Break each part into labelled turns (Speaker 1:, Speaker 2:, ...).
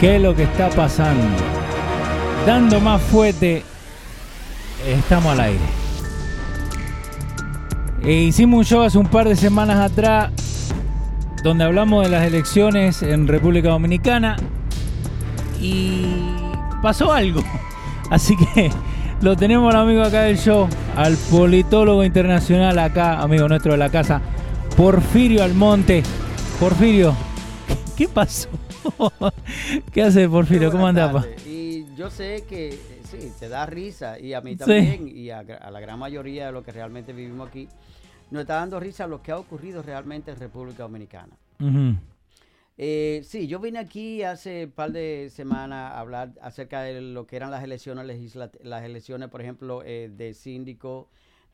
Speaker 1: ¿Qué es lo que está pasando? Dando más fuerte, estamos al aire. E hicimos un show hace un par de semanas atrás donde hablamos de las elecciones en República Dominicana y pasó algo. Así que lo tenemos al amigo acá del show, al politólogo internacional acá, amigo nuestro de la casa, Porfirio Almonte. Porfirio, ¿qué pasó? ¿Qué hace Porfirio? ¿Cómo anda?
Speaker 2: Y yo sé que eh, sí, te da risa y a mí también y a, la gran mayoría de los que realmente vivimos aquí, nos está dando risa lo que ha ocurrido realmente en República Dominicana. Eh, sí, yo vine aquí hace un par de semanas a hablar acerca de lo que eran las elecciones legislativas, las elecciones, por ejemplo, eh, de síndico,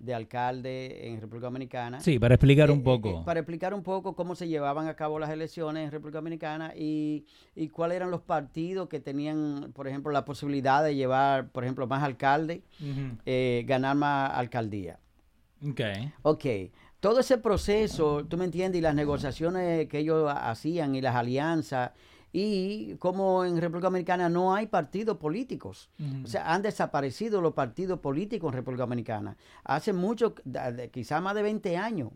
Speaker 2: de alcalde en República Dominicana.
Speaker 1: Sí, para explicar un eh, poco.
Speaker 2: para explicar un poco cómo se llevaban a cabo las elecciones en República Dominicana y, y cuáles eran los partidos que tenían, por ejemplo, la posibilidad de llevar, por ejemplo, más alcalde, ganar más alcaldía.
Speaker 1: Ok.
Speaker 2: Ok todo ese proceso, tú me entiendes, y las negociaciones que ellos hacían y las alianzas, y como en República Dominicana no hay partidos políticos, o sea, han desaparecido los partidos políticos en República Dominicana. Hace mucho, quizá más de 20 años,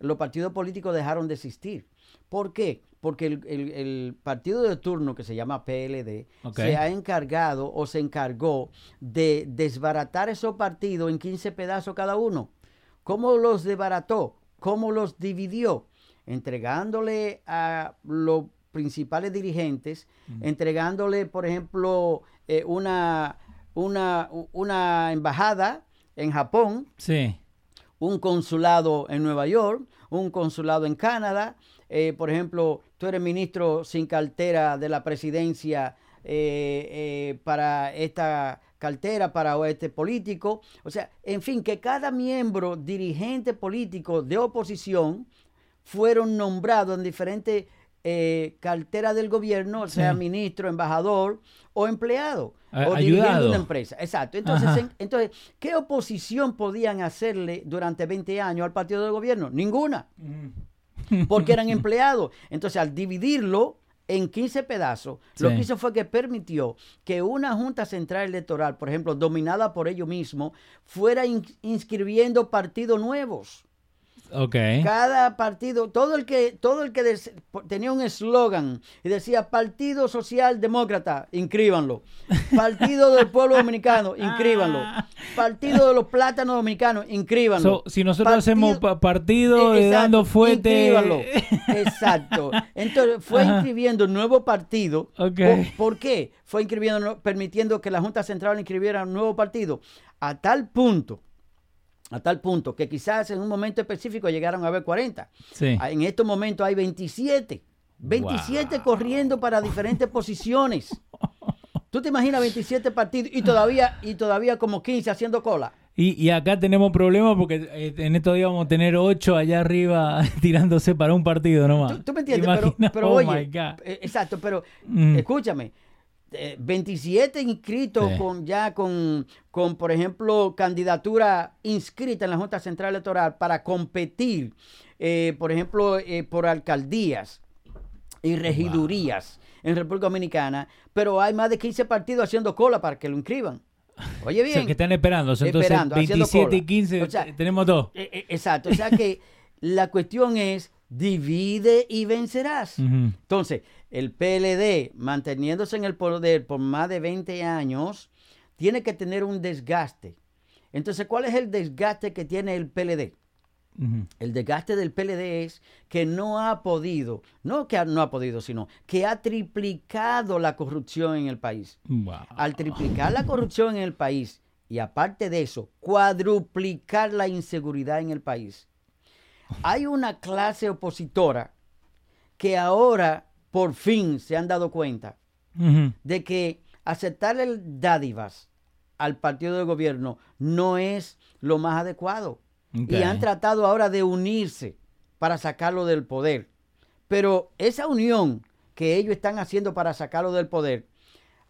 Speaker 2: los partidos políticos dejaron de existir. ¿Por qué? Porque el, partido de turno que se llama PLD se ha encargado o se encargó de desbaratar esos partidos en 15 pedazos cada uno. ¿Cómo los desbarató? ¿Cómo los dividió? Entregándole a los principales dirigentes, entregándole, por ejemplo, eh, una, una, una embajada en Japón,
Speaker 1: sí.
Speaker 2: un consulado en Nueva York, un consulado en Canadá. Eh, por ejemplo, tú eres ministro sin cartera de la presidencia eh, para esta cartera para este político. O sea, en fin, que cada miembro, dirigente político de oposición, fueron nombrados en diferentes eh, carteras del gobierno, sea ministro, embajador o empleado. o dirigiendo una empresa. Exacto. Entonces, entonces, ¿qué oposición podían hacerle durante 20 años al partido del gobierno? Ninguna. Porque eran empleados. Entonces, al dividirlo, en 15 pedazos, lo que hizo fue que permitió que una Junta Central Electoral, por ejemplo, dominada por ellos mismos, fuera inscribiendo partidos nuevos. Cada partido, todo el que, todo el que tenía un eslogan y decía Partido Social Demócrata, inscríbanlo. Partido del Pueblo Dominicano, inscríbanlo. Partido de los Plátanos Dominicanos, inscríbanlo.
Speaker 1: si nosotros hacemos partido de dando fuente.
Speaker 2: Exacto. Entonces fue inscribiendo un nuevo partido. ¿Por, qué? Fue inscribiendo, permitiendo que la Junta Central inscribiera un nuevo partido. A tal punto a tal punto que quizás en un momento específico llegaron a haber 40. Ah, en estos momentos hay 27. 27 corriendo para diferentes posiciones. ¿Tú te imaginas 27 partidos y todavía, y todavía como 15 haciendo cola?
Speaker 1: Y, acá tenemos problemas porque eh, en estos días vamos a tener 8 allá arriba tirándose para un partido nomás.
Speaker 2: ¿Tú, me entiendes? pero, oh oye, eh, exacto, pero mm. escúchame, 27 inscritos con ya con, con, por ejemplo, candidatura inscrita en la Junta Central Electoral para competir, eh, por ejemplo, eh, por alcaldías y regidurías en República Dominicana, pero hay más de 15 partidos haciendo cola para que lo inscriban. Oye bien.
Speaker 1: que están esperando. Entonces, 27 y 15 tenemos dos.
Speaker 2: Eh, exacto. O sea que la cuestión es divide y vencerás. Entonces, el PLD, manteniéndose en el poder por más de 20 años, tiene que tener un desgaste. Entonces, ¿cuál es el desgaste que tiene el PLD? El desgaste del PLD es que no ha podido, no que no ha podido, sino que ha triplicado la corrupción en el país. Al triplicar la corrupción en el país y aparte de eso, cuadruplicar la inseguridad en el país, hay una clase opositora que ahora por fin se han dado cuenta de que aceptarle dádivas al partido de gobierno no es lo más adecuado. Y han tratado ahora de unirse para sacarlo del poder. Pero esa unión que ellos están haciendo para sacarlo del poder,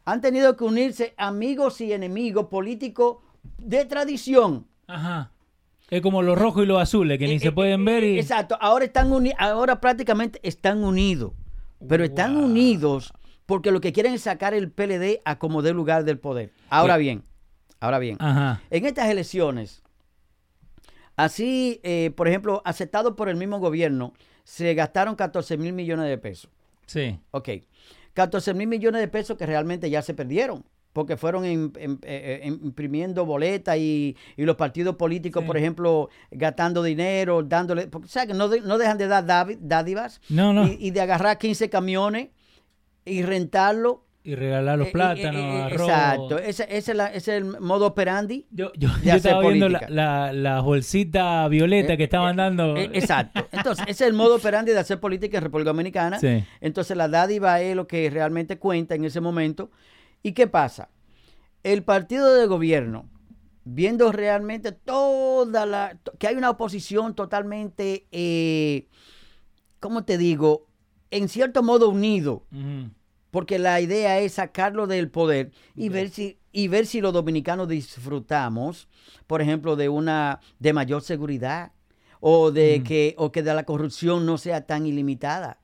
Speaker 2: han tenido que unirse amigos y enemigos políticos de tradición.
Speaker 1: Ajá. Es como los rojos y los azules, que ni eh, se eh, pueden ver. Y...
Speaker 2: Exacto, ahora, están ahora prácticamente están unidos. Pero están unidos porque lo que quieren es sacar el PLD a como dé lugar del poder. Ahora
Speaker 1: Eh.
Speaker 2: bien, ahora bien,
Speaker 1: Ajá.
Speaker 2: en estas elecciones, así, eh, por ejemplo, aceptado por el mismo gobierno, se gastaron 14 mil millones de pesos.
Speaker 1: Sí.
Speaker 2: Ok, 14 mil millones de pesos que realmente ya se perdieron. Porque fueron im- eh, eh, imprimiendo boletas y, y los partidos políticos,
Speaker 1: Sí.
Speaker 2: por ejemplo, gastando dinero, dándole. Porque, o sea, que no, de- no dejan de dar dádivas
Speaker 1: No, no.
Speaker 2: y, y de agarrar 15 camiones y rentarlo.
Speaker 1: Y regalar los
Speaker 2: Eh,
Speaker 1: plátanos,
Speaker 2: eh, eh,
Speaker 1: arroz.
Speaker 2: Exacto, ese, ese es, la- ese es el modo operandi.
Speaker 1: Yo, yo,
Speaker 2: de
Speaker 1: yo
Speaker 2: hacer
Speaker 1: estaba viendo la,
Speaker 2: política.
Speaker 1: la, la bolsita violeta que estaban dando.
Speaker 2: Exacto. Entonces, ese es el modo operandi de hacer política en República Dominicana.
Speaker 1: Sí.
Speaker 2: Entonces, la dádiva es lo que realmente cuenta en ese momento. ¿Y qué pasa? El partido de gobierno, viendo realmente toda la. que hay una oposición totalmente. Eh, ¿Cómo te digo? En cierto modo unido porque la idea es sacarlo del poder y ver si y ver si los dominicanos disfrutamos, por ejemplo, de una de mayor seguridad o de que o que de la corrupción no sea tan ilimitada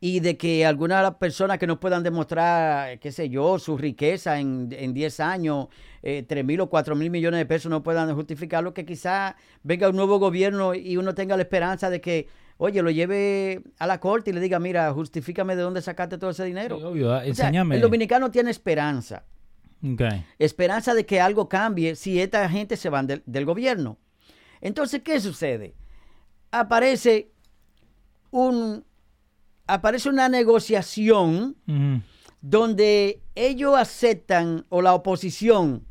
Speaker 2: y de que algunas de las personas que nos puedan demostrar, qué sé yo, su riqueza en, en 10 años, eh, 3 mil o 4 mil millones de pesos no puedan justificarlo, que quizá venga un nuevo gobierno y uno tenga la esperanza de que, oye, lo lleve a la corte y le diga, mira, justifícame de dónde sacaste todo ese dinero.
Speaker 1: Sí, obvio, ah,
Speaker 2: O sea, el dominicano tiene esperanza. Esperanza de que algo cambie si esta gente se van del, del gobierno. Entonces, ¿qué sucede? Aparece un aparece una negociación donde ellos aceptan o la oposición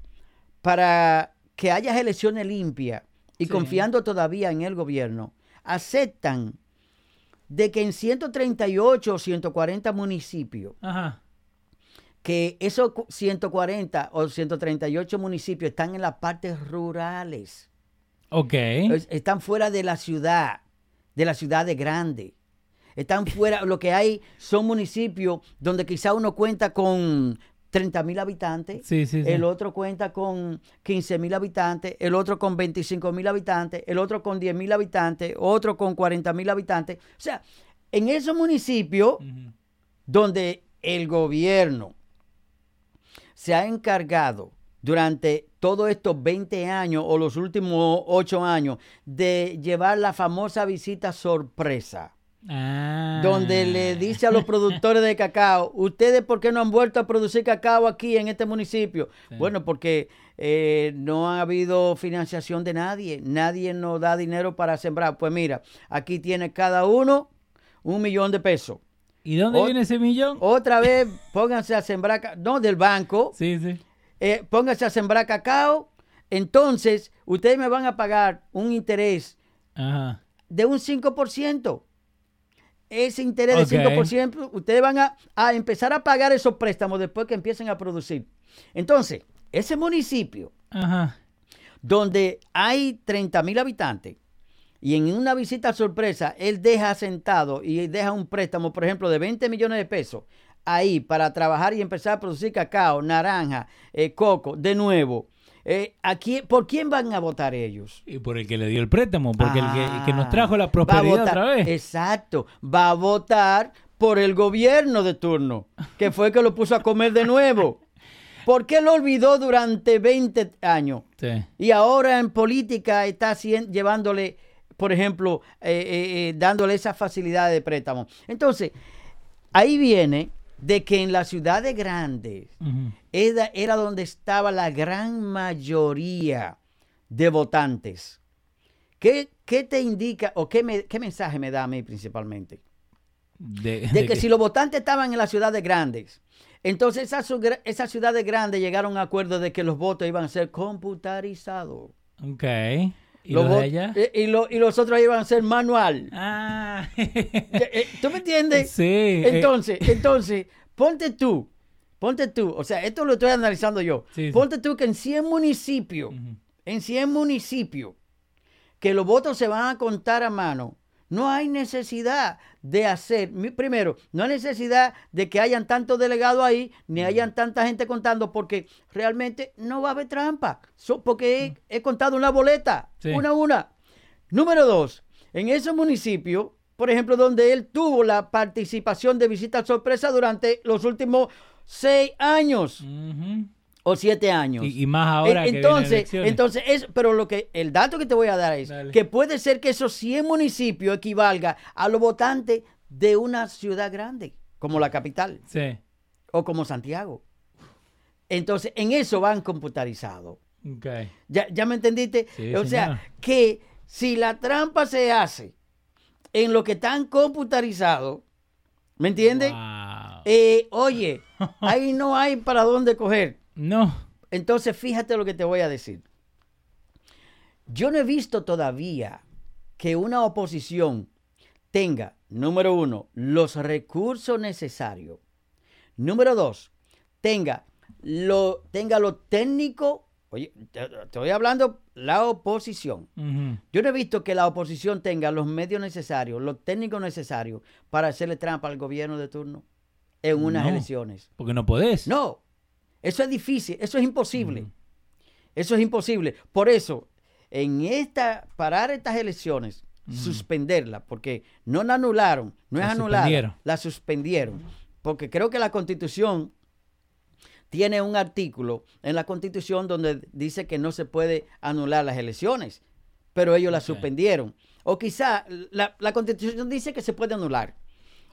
Speaker 2: para que haya elecciones limpias y
Speaker 1: Sí.
Speaker 2: confiando todavía en el gobierno, aceptan de que en 138 o 140 municipios
Speaker 1: Ajá.
Speaker 2: que esos cu- 140 o 138 municipios están en las partes rurales,
Speaker 1: Ok.
Speaker 2: es- están fuera de la ciudad, de la ciudad de grande. Están fuera, lo que hay son municipios donde quizá uno cuenta con 30 mil habitantes,
Speaker 1: Sí, sí, sí.
Speaker 2: el otro cuenta con 15 mil habitantes, el otro con 25 mil habitantes, el otro con 10 mil habitantes, otro con 40 mil habitantes. O sea, en esos municipios donde el gobierno se ha encargado durante todos estos 20 años o los últimos 8 años de llevar la famosa visita sorpresa,
Speaker 1: Ah.
Speaker 2: donde le dice a los productores de cacao, ustedes por qué no han vuelto a producir cacao aquí en este municipio?
Speaker 1: Sí.
Speaker 2: Bueno, porque eh, no ha habido financiación de nadie, nadie nos da dinero para sembrar. Pues mira, aquí tiene cada uno un millón de pesos.
Speaker 1: ¿Y dónde viene ese millón?
Speaker 2: Otra vez, pónganse a sembrar, no del banco,
Speaker 1: Sí, sí.
Speaker 2: eh, pónganse a sembrar cacao. Entonces, ustedes me van a pagar un interés
Speaker 1: Ajá.
Speaker 2: de un 5%. Ese interés
Speaker 1: Ok.
Speaker 2: de 5%, ustedes van a, a empezar a pagar esos préstamos después que empiecen a producir. Entonces, ese municipio
Speaker 1: Ajá.
Speaker 2: donde hay 30 mil habitantes y en una visita sorpresa él deja sentado y deja un préstamo, por ejemplo, de 20 millones de pesos ahí para trabajar y empezar a producir cacao, naranja, eh, coco, de nuevo. Eh, ¿a quién- ¿Por quién van a votar ellos?
Speaker 1: Y por el que le dio el préstamo, porque el, que, el que nos
Speaker 2: Ah,
Speaker 1: trajo la
Speaker 2: va a
Speaker 1: prosperidad
Speaker 2: votar-
Speaker 1: otra vez.
Speaker 2: Exacto, va a votar por el gobierno de turno, que fue el que lo puso a comer de nuevo. ¿Por qué lo olvidó durante 20 años?
Speaker 1: Sí.
Speaker 2: Y ahora en política está llevándole, por ejemplo, eh, eh, eh, dándole esa facilidad de préstamo. Entonces, ahí viene de que en las ciudades grandes era, era donde estaba la gran mayoría de votantes. ¿Qué, qué te indica o qué, me- qué mensaje me da a mí principalmente?
Speaker 1: De,
Speaker 2: De que si los votantes estaban en las ciudades grandes, entonces esas, esas ciudades grandes llegaron a acuerdo de que los votos iban a ser computarizados.
Speaker 1: Ok. ¿Y
Speaker 2: Los
Speaker 1: los de allá?
Speaker 2: eh, y, lo- y los otros iban a ser manual.
Speaker 1: Ah.
Speaker 2: Eh, eh, ¿Tú me entiendes?
Speaker 1: sí. eh,
Speaker 2: Entonces, entonces, ponte tú, ponte tú, o sea, esto lo estoy analizando yo.
Speaker 1: Sí, sí.
Speaker 2: Ponte tú que en 100 municipios, en 100 municipios, que los votos se van a contar a mano, no hay necesidad de hacer, primero, no hay necesidad de que hayan tantos delegados ahí, ni hayan tanta gente contando, porque realmente no va a haber trampa, So- porque he, he contado una boleta,
Speaker 1: Sí.
Speaker 2: una a una. Número dos, en esos municipios por ejemplo, donde él tuvo la participación de visita sorpresa durante los últimos seis años. O siete años.
Speaker 1: y, y más ahora que
Speaker 2: entonces, entonces es, pero lo que el dato que te voy a dar es
Speaker 1: Dale.
Speaker 2: que puede ser que esos 100 municipios equivalga a los votantes de una ciudad grande, como la capital
Speaker 1: Sí.
Speaker 2: o como Santiago. Entonces, en eso van computarizados. ¿Ya, ya me entendiste?
Speaker 1: Sí,
Speaker 2: o sea, que si la trampa se hace en lo que están computarizados, ¿me entiendes?
Speaker 1: Wow.
Speaker 2: Eh, oye, ahí no hay para dónde coger.
Speaker 1: No.
Speaker 2: Entonces, fíjate lo que te voy a decir. Yo no he visto todavía que una oposición tenga, número uno, los recursos necesarios. Número dos, tenga lo, tenga lo técnico. Oye, te, te estoy hablando la oposición. Yo no he visto que la oposición tenga los medios necesarios, los técnicos necesarios para hacerle trampa al gobierno de turno en unas
Speaker 1: No.
Speaker 2: elecciones.
Speaker 1: Porque no podés.
Speaker 2: No, eso es difícil, eso es imposible. Eso es imposible. Por eso, en esta, parar estas elecciones, suspenderlas, porque no la anularon, no
Speaker 1: La
Speaker 2: es anulada, la suspendieron. Porque creo que la constitución tiene un artículo en la constitución donde dice que no se puede anular las elecciones, pero ellos la
Speaker 1: Ok.
Speaker 2: suspendieron. O quizá la, la constitución dice que se puede anular.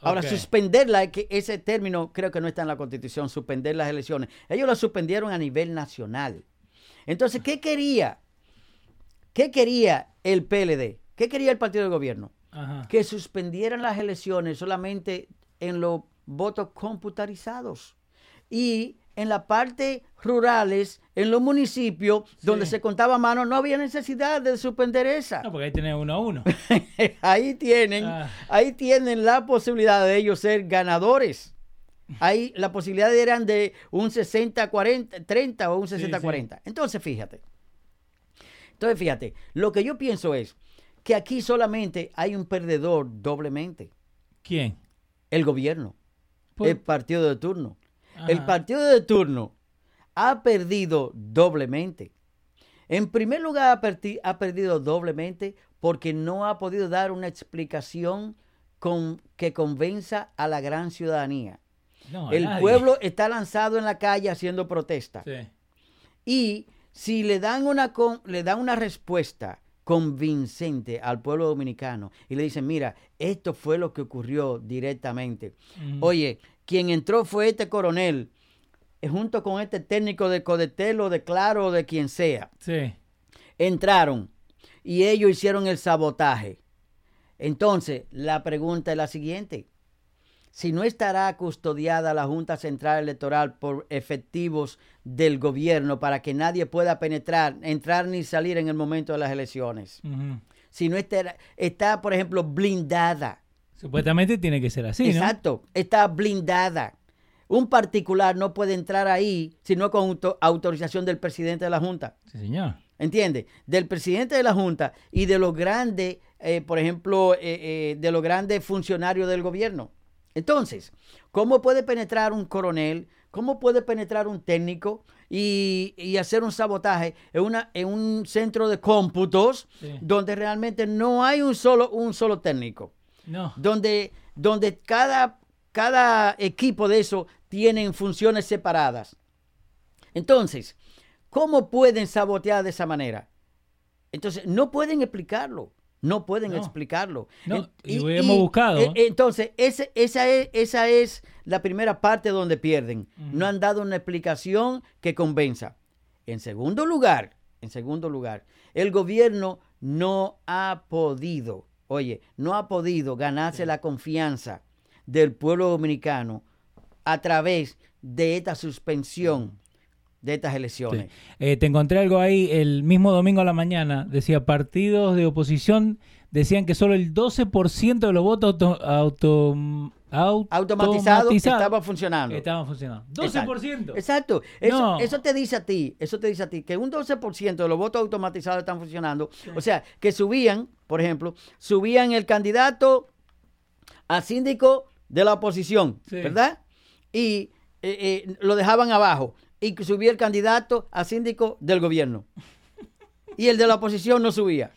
Speaker 2: Ahora, suspenderla, que ese término creo que no está en la constitución, suspender las elecciones. Ellos la suspendieron a nivel nacional. Entonces, ¿qué quería? ¿Qué quería el PLD? ¿Qué quería el partido de gobierno?
Speaker 1: Ajá.
Speaker 2: Que suspendieran las elecciones solamente en los votos computarizados. Y en la parte rurales, en los municipios donde se contaba a mano, no había necesidad de suspender esa.
Speaker 1: No, porque ahí tenés uno a uno.
Speaker 2: ahí tienen,
Speaker 1: Ah.
Speaker 2: ahí tienen la posibilidad de ellos ser ganadores. Ahí la posibilidad eran de un 60-40, 30 o un
Speaker 1: Sí,
Speaker 2: 60-40. Entonces, fíjate. Entonces, fíjate, lo que yo pienso es que aquí solamente hay un perdedor doblemente,
Speaker 1: ¿Quién?
Speaker 2: el gobierno,
Speaker 1: Por-
Speaker 2: el partido de turno. El partido de turno ha perdido doblemente. En primer lugar, ha, perdi- ha perdido doblemente porque no ha podido dar una explicación con- que convenza a la gran ciudadanía.
Speaker 1: No,
Speaker 2: El
Speaker 1: nadie.
Speaker 2: pueblo está lanzado en la calle haciendo protesta.
Speaker 1: Sí.
Speaker 2: Y si le dan una, con- le dan una respuesta convincente al pueblo dominicano y le dicen, mira, esto fue lo que ocurrió directamente. Oye, quien entró fue este coronel, eh, junto con este técnico de Codetel o de Claro o de quien sea.
Speaker 1: Sí.
Speaker 2: Entraron y ellos hicieron el sabotaje. Entonces, la pregunta es la siguiente. Si no estará custodiada la Junta Central Electoral por efectivos del gobierno para que nadie pueda penetrar, entrar ni salir en el momento de las elecciones. Si no estará, está, por ejemplo, blindada.
Speaker 1: Supuestamente tiene que ser así, ¿no?
Speaker 2: Exacto, está blindada. Un particular no puede entrar ahí sino con auto- autorización del presidente de la Junta.
Speaker 1: Sí, señor.
Speaker 2: ¿Entiendes? Del presidente de la Junta y de los grandes, eh, por ejemplo, eh, eh, de los grandes funcionarios del gobierno. Entonces, ¿cómo puede penetrar un coronel? ¿Cómo puede penetrar un técnico y, y hacer un sabotaje en, una, en un centro de cómputos
Speaker 1: Sí.
Speaker 2: donde realmente no hay un solo, un solo técnico?
Speaker 1: No.
Speaker 2: donde, donde cada, cada equipo de eso tienen funciones separadas. Entonces, ¿cómo pueden sabotear de esa manera? Entonces, no pueden explicarlo. No pueden
Speaker 1: No.
Speaker 2: explicarlo.
Speaker 1: No, y hemos buscado.
Speaker 2: eh, entonces, ese- esa, es, esa es la primera parte donde pierden. No han dado una explicación que convenza. En segundo lugar, en segundo lugar, el gobierno no ha podido, oye, no ha podido ganarse la confianza del pueblo dominicano a través de esta suspensión de estas
Speaker 1: Sí.
Speaker 2: elecciones.
Speaker 1: Eh, te encontré algo ahí el mismo domingo a la mañana. Decía, partidos de oposición decían que solo el 12% de los votos auto, auto-
Speaker 2: Automatizado
Speaker 1: automatizados
Speaker 2: estaba funcionando.
Speaker 1: estaban funcionando. 12%.
Speaker 2: Exacto. Eso,
Speaker 1: No.
Speaker 2: eso te dice a ti, eso te dice a ti que un 12% de los votos automatizados están funcionando. O sea, que subían, por ejemplo, subían el candidato a síndico de la oposición,
Speaker 1: Sí.
Speaker 2: ¿verdad? Y eh, eh, lo dejaban abajo. Y subía el candidato a síndico del gobierno. Y el de la oposición no subía.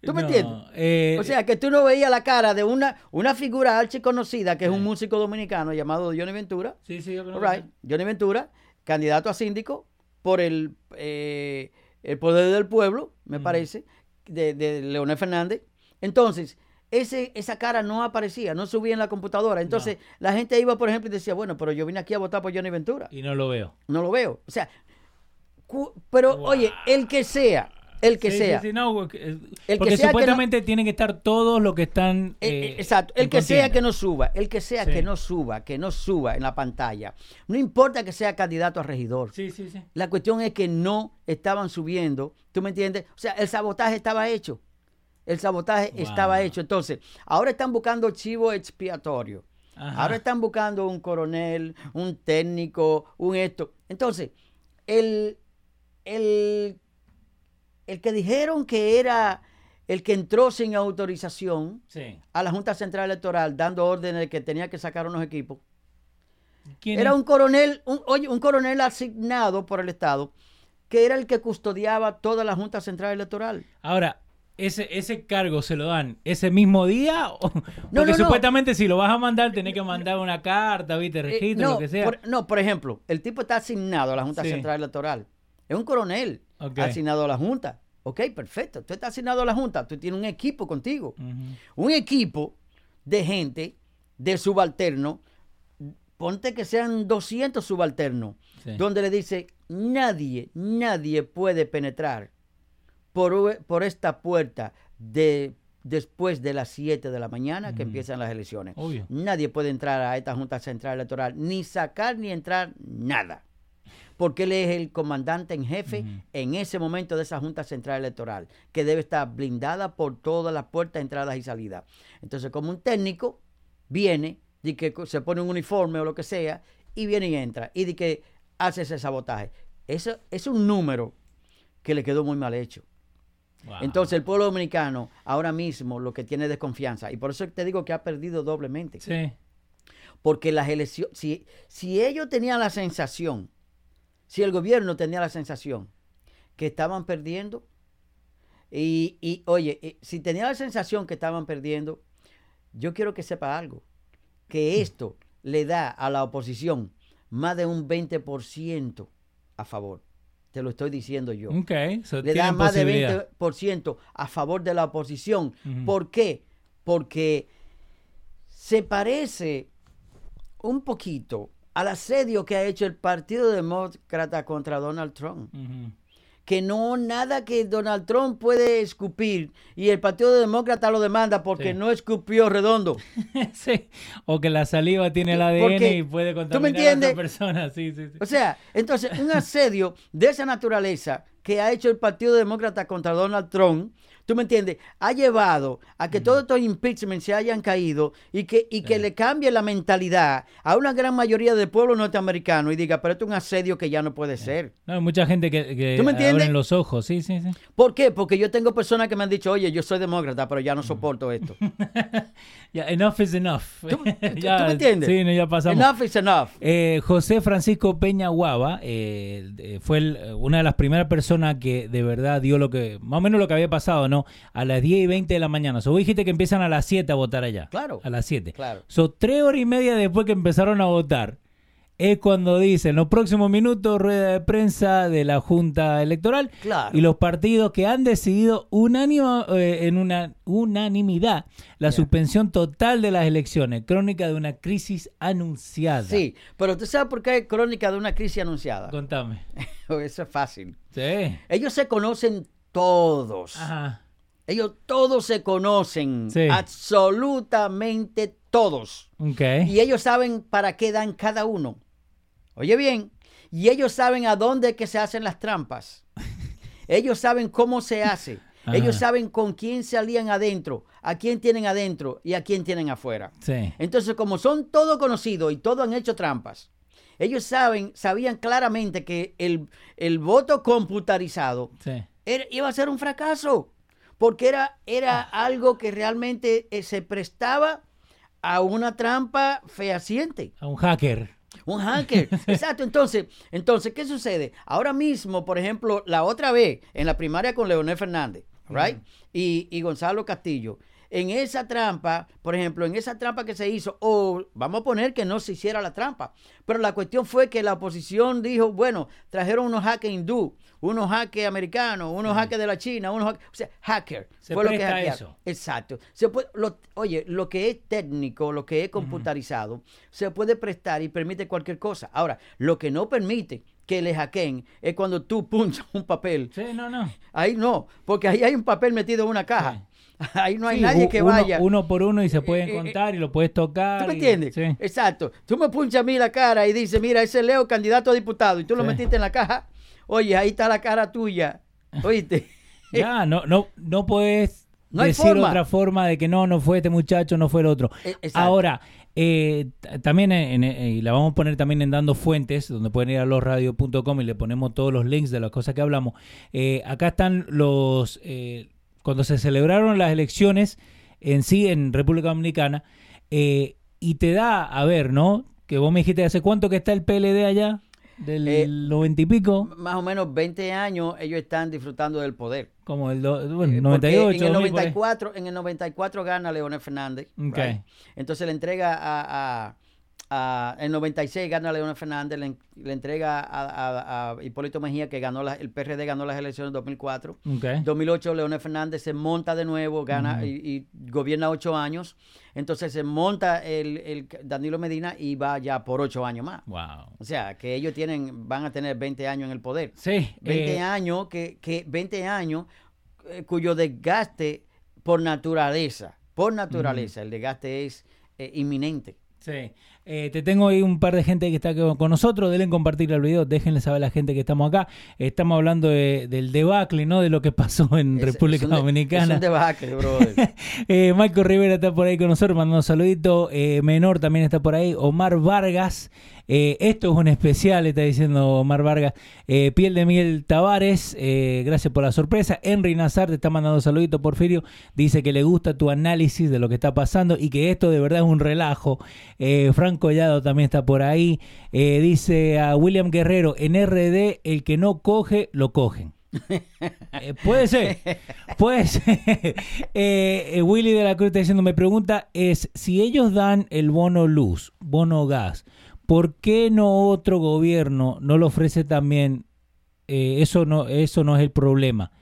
Speaker 2: ¿Tú me
Speaker 1: No,
Speaker 2: entiendes?
Speaker 1: eh,
Speaker 2: O sea, que tú no veías la cara de una, una figura archiconocida que es un músico dominicano llamado Johnny Ventura.
Speaker 1: Sí, sí, yo creo
Speaker 2: right, Johnny Ventura, candidato a síndico por el, eh, el poder del pueblo, me parece, de, de Leonel Fernández. Entonces, ese, esa cara no aparecía, no subía en la computadora. Entonces, la gente iba, por ejemplo, y decía, bueno, pero yo vine aquí a votar por Johnny Ventura.
Speaker 1: Y no lo veo.
Speaker 2: No lo veo. O sea, pero
Speaker 1: Wow.
Speaker 2: oye, el que sea, el que
Speaker 1: Sí,
Speaker 2: sea.
Speaker 1: sí, sí, no, porque,
Speaker 2: que que no-
Speaker 1: supuestamente tienen que estar todos los que están.
Speaker 2: Eh,
Speaker 1: eh,
Speaker 2: eh, Exacto, el que sea que no suba, el que sea que no suba, que no suba en la pantalla. No importa que sea candidato a regidor.
Speaker 1: Sí, sí, sí.
Speaker 2: La cuestión es que no estaban subiendo, ¿tú me entiendes? O sea, el sabotaje estaba hecho. El sabotaje
Speaker 1: Wow.
Speaker 2: estaba hecho. Entonces, ahora están buscando chivo expiatorio.
Speaker 1: Ajá.
Speaker 2: Ahora están buscando un coronel, un técnico, un esto. Entonces, el, el, el que dijeron que era el que entró sin autorización
Speaker 1: Sí.
Speaker 2: a la Junta Central Electoral dando órdenes de que tenía que sacar unos equipos,
Speaker 1: ¿Quién
Speaker 2: era
Speaker 1: es?
Speaker 2: un coronel, un, oye, un coronel asignado por el Estado, que era el que custodiaba toda la Junta Central Electoral.
Speaker 1: Ahora, ese, ese cargo se lo dan ese mismo día. O- Porque
Speaker 2: no, no.
Speaker 1: supuestamente si lo vas a mandar, tenés que mandar una carta, ¿viste?
Speaker 2: Eh,
Speaker 1: Registro,
Speaker 2: no,
Speaker 1: lo que sea.
Speaker 2: Por, no, por ejemplo, el tipo está asignado a la Junta
Speaker 1: Sí.
Speaker 2: Central Electoral. Es un coronel asignado a la Junta. Ok, perfecto. Tú estás asignado a la Junta. Tú tienes un equipo contigo. Un equipo de gente, de subalterno. Ponte que sean 200 subalternos.
Speaker 1: Sí.
Speaker 2: Donde le dice, nadie, nadie puede penetrar por, por esta puerta de, después de las 7 de la mañana que empiezan las elecciones.
Speaker 1: Obvio.
Speaker 2: Nadie puede entrar a esta Junta Central Electoral, ni sacar ni entrar nada. Porque él es el comandante en jefe en ese momento de esa Junta Central Electoral, que debe estar blindada por todas las puertas, entradas y salidas. Entonces, como un técnico viene, y que se pone un uniforme o lo que sea, y viene y entra, y de que hace ese sabotaje. Eso es un número que le quedó muy mal hecho.
Speaker 1: Wow.
Speaker 2: Entonces, el pueblo dominicano ahora mismo lo que tiene es desconfianza, y por eso te digo que ha perdido doblemente.
Speaker 1: Sí.
Speaker 2: Porque las elecciones, si, si ellos tenían la sensación, si el gobierno tenía la sensación que estaban perdiendo, y, y, oye, eh, si tenía la sensación que estaban perdiendo, yo quiero que sepa algo, que esto le da a la oposición más de un 20% a favor. Te lo estoy diciendo yo
Speaker 1: so
Speaker 2: le da más de
Speaker 1: posibilidad.
Speaker 2: 20% a favor de la oposición. ¿Por qué? Porque se parece un poquito al asedio que ha hecho el Partido Demócrata contra Donald Trump. Que no nada que Donald Trump puede escupir y el Partido Demócrata lo demanda porque
Speaker 1: Sí.
Speaker 2: no escupió redondo.
Speaker 1: sí. O que la saliva tiene el
Speaker 2: Porque-
Speaker 1: ADN y puede
Speaker 2: ¿tú me
Speaker 1: contaminar a otra persona. Sí, sí, sí.
Speaker 2: O sea, entonces un asedio de esa naturaleza que ha hecho el Partido Demócrata contra Donald Trump, ¿tú me entiendes? Ha llevado a que todos estos impeachments se hayan caído y que, y que le cambie la mentalidad a una gran mayoría del pueblo norteamericano y diga, pero esto es un asedio que ya no puede ser.
Speaker 1: No, hay mucha gente que, que
Speaker 2: ¿Tú me
Speaker 1: abren los ojos. Sí, sí, sí.
Speaker 2: ¿Por qué? Porque yo tengo personas que me han dicho, oye, yo soy demócrata, pero ya no soporto esto.
Speaker 1: Enough is enough.
Speaker 2: ¿Tú, tú-
Speaker 1: Ya,
Speaker 2: tú me entiendes?
Speaker 1: Sí, no, ya pasamos.
Speaker 2: Enough is enough.
Speaker 1: Eh, José Francisco Peña Guava eh, eh, fue el- una de las primeras personas que de verdad dio lo que, más o menos lo que había pasado, ¿no? A las 10 y 20 de la mañana. So, vos dijiste que empiezan a las 7 a votar allá.
Speaker 2: Claro.
Speaker 1: A las 7.
Speaker 2: Claro.
Speaker 1: So, tres horas y media después que empezaron a votar, es cuando dicen los próximos minutos, rueda de prensa de la Junta Electoral
Speaker 2: Claro.
Speaker 1: y los partidos que han decidido unánimo, eh, en una unanimidad la suspensión total de las elecciones, crónica de una crisis anunciada.
Speaker 2: Sí, pero tú sabes por qué hay crónica de una crisis anunciada.
Speaker 1: Contame.
Speaker 2: Eso es fácil.
Speaker 1: Sí.
Speaker 2: Ellos se conocen todos.
Speaker 1: Ajá.
Speaker 2: Ellos todos se conocen.
Speaker 1: Sí.
Speaker 2: Absolutamente todos.
Speaker 1: Ok.
Speaker 2: Y ellos saben para qué dan cada uno. Oye bien. Y ellos saben a dónde que se hacen las trampas. Ellos saben cómo se hace.
Speaker 1: Ajá.
Speaker 2: Ellos saben con quién se alían adentro, a quién tienen adentro y a quién tienen afuera.
Speaker 1: Sí.
Speaker 2: Entonces, como son todos conocidos y todos han hecho trampas, ellos saben, sabían claramente que el, el voto computarizado
Speaker 1: Sí.
Speaker 2: era- iba a ser un fracaso, porque era, era algo que realmente eh, se prestaba a una trampa fehaciente.
Speaker 1: A un hacker.
Speaker 2: Un hacker. Exacto. Entonces, entonces, ¿qué sucede? Ahora mismo, por ejemplo, la otra vez, en la primaria con Leonel Fernández, right? y, y Gonzalo Castillo. En esa trampa, por ejemplo, en esa trampa que se hizo, o vamos a poner que no se hiciera la trampa, pero la cuestión fue que la oposición dijo, bueno, trajeron unos hackers hindú, unos hackers americanos, unos hackers de la China, unos hackers, o sea, hacker.
Speaker 1: Se
Speaker 2: fue lo que hackearon.
Speaker 1: eso.
Speaker 2: Exacto. Se puede, lo- oye, lo que es técnico, lo que es computarizado, se puede prestar y permite cualquier cosa. Ahora, lo que no permite que le hackeen es cuando tú punchas un papel.
Speaker 1: Sí, no, no.
Speaker 2: Ahí no, porque ahí hay un papel metido en una caja. Ahí no hay
Speaker 1: Sí,
Speaker 2: nadie que
Speaker 1: uno,
Speaker 2: vaya.
Speaker 1: Uno por uno y se
Speaker 2: Eh,
Speaker 1: pueden
Speaker 2: eh,
Speaker 1: contar y lo puedes tocar.
Speaker 2: ¿Tú me
Speaker 1: y-
Speaker 2: entiendes?
Speaker 1: Sí.
Speaker 2: Exacto. Tú me punchas a mí la cara y dices, mira, ese Leo candidato a diputado y tú lo
Speaker 1: Sí.
Speaker 2: metiste en la caja. Oye, ahí está la cara tuya. ¿Oíste?
Speaker 1: Ya, no, no, no puedes
Speaker 2: No
Speaker 1: decir
Speaker 2: forma.
Speaker 1: otra forma de que no, no fue este muchacho, no fue el otro.
Speaker 2: E- exacto.
Speaker 1: Ahora, eh, también, en- en- y la vamos a poner también en Dando Fuentes, donde pueden ir a losradio.com y le ponemos todos los links de las cosas que hablamos. Eh, acá están los, eh, cuando se celebraron las elecciones en sí en República Dominicana, eh, y te da, a ver, ¿no? Que vos me dijiste, ¿hace cuánto que está el PLD allá? Del
Speaker 2: Eh,
Speaker 1: noventa y pico,
Speaker 2: Más o menos 20 años ellos están disfrutando del poder.
Speaker 1: como el do- bueno,
Speaker 2: Eh,
Speaker 1: 98,
Speaker 2: porque en el
Speaker 1: 2000 por ahí.
Speaker 2: 94, en el 94 gana Leonel Fernández.
Speaker 1: Ok.
Speaker 2: right? Entonces le entrega a, a- a- en 96 gana Leonel Fernández, le, en- le entrega a, a- a Hipólito Mejía que ganó la- el PRD ganó las elecciones en 2004.
Speaker 1: Ok.
Speaker 2: 2008 Leonel Fernández se monta de nuevo, gana y gobierna ocho años. Entonces se monta el, el Danilo Medina y va ya por ocho años más.
Speaker 1: Wow.
Speaker 2: O sea, que ellos tienen, van a tener 20 años en el poder.
Speaker 1: Sí.
Speaker 2: 20
Speaker 1: eh,
Speaker 2: años, que, que 20 años eh, cuyo desgaste por naturaleza, por naturaleza, el desgaste es eh, inminente.
Speaker 1: Sí. Eh, te tengo ahí un par de gente que está con nosotros. Denle compartir el video. Déjenle saber a la gente que estamos acá. Estamos hablando de- del debacle, ¿no? De lo que pasó en
Speaker 2: Es-
Speaker 1: República
Speaker 2: es un de-
Speaker 1: Dominicana.
Speaker 2: Es un debacle, brother.
Speaker 1: Eh, Marco Rivera está por ahí con nosotros, mandando un saludito. Eh, Menor también está por ahí. Omar Vargas. Eh, esto es un especial, está diciendo Omar Vargas. Eh, Piel de Miel Tavares, eh, gracias por la sorpresa. Henry Nazar te está mandando un saludito, Porfirio. Dice que le gusta tu análisis de lo que está pasando y que esto de verdad es un relajo. Eh, Frank Collado también está por ahí. Dice a William Guerrero, en RD el que no coge, lo cogen. Eh, puede ser, puede ser. Eh, eh, Willy de la Cruz está diciendo, me pregunta es, si ellos dan el bono luz, bono gas, ¿por qué no otro gobierno no lo ofrece también? Eh, eso, no, eso no es el problema.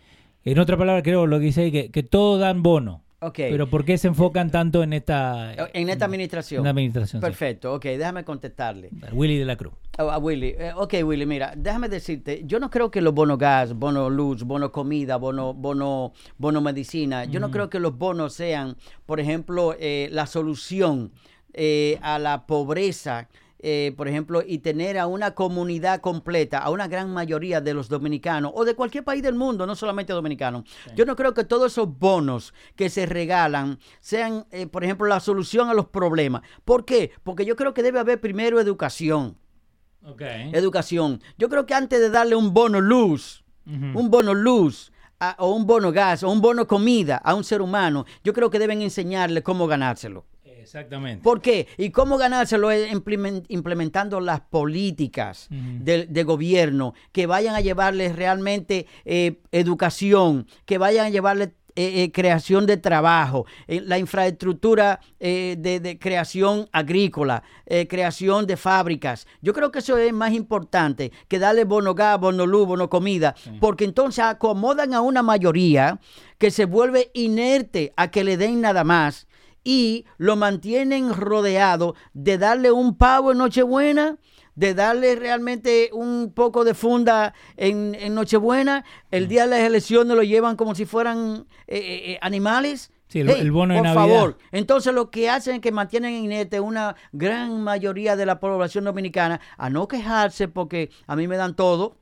Speaker 1: En otra palabra, creo lo que dice que, que todos dan bono.
Speaker 2: Ok.
Speaker 1: Pero ¿por qué se enfocan tanto en esta,
Speaker 2: en esta administración.
Speaker 1: en la administración? sí?
Speaker 2: Perfecto, ok, déjame contestarle.
Speaker 1: Willy de la Cruz.
Speaker 2: A, a Willy, eh, ok Willy, mira, déjame decirte, yo no creo que los bonos gas, bono luz, bono comida, bono, bono, bono medicina, yo no creo que los bonos sean, por ejemplo, eh, la solución eh, a la pobreza. Eh, por ejemplo, y tener a una comunidad completa, a una gran mayoría de los dominicanos o de cualquier país del mundo, no solamente dominicanos. Yo no creo que todos esos bonos que se regalan sean, eh, por ejemplo, la solución a los problemas. ¿Por qué? Porque yo creo que debe haber primero educación educación. Yo creo que antes de darle un bono luz, un bono luz, a- o un bono gas, o un bono comida a un ser humano, yo creo que deben enseñarle cómo ganárselo.
Speaker 1: Exactamente.
Speaker 2: ¿Por qué? ¿Y cómo ganárselo? Implementando las políticas
Speaker 1: Ujú.
Speaker 2: de, de gobierno que vayan a llevarles realmente eh, educación, que vayan a llevarles eh, eh, creación de trabajo, eh, la infraestructura eh, de, de creación agrícola, creación de fábricas. Yo creo que eso es más importante que darle bono gas, bono luz, bono comida, porque entonces acomodan a una mayoría que se vuelve inerte a que le den nada más y lo mantienen rodeado de darle un pavo en Nochebuena, de darle realmente un poco de funda en, en Nochebuena, el día de las elecciones lo llevan como si fueran eh, eh, eh, animales.
Speaker 1: Sí, el- el bono de
Speaker 2: por
Speaker 1: Navidad.
Speaker 2: favor. Entonces lo que hacen es que mantienen inerte una gran mayoría de la población dominicana a no quejarse porque a mí me dan todo.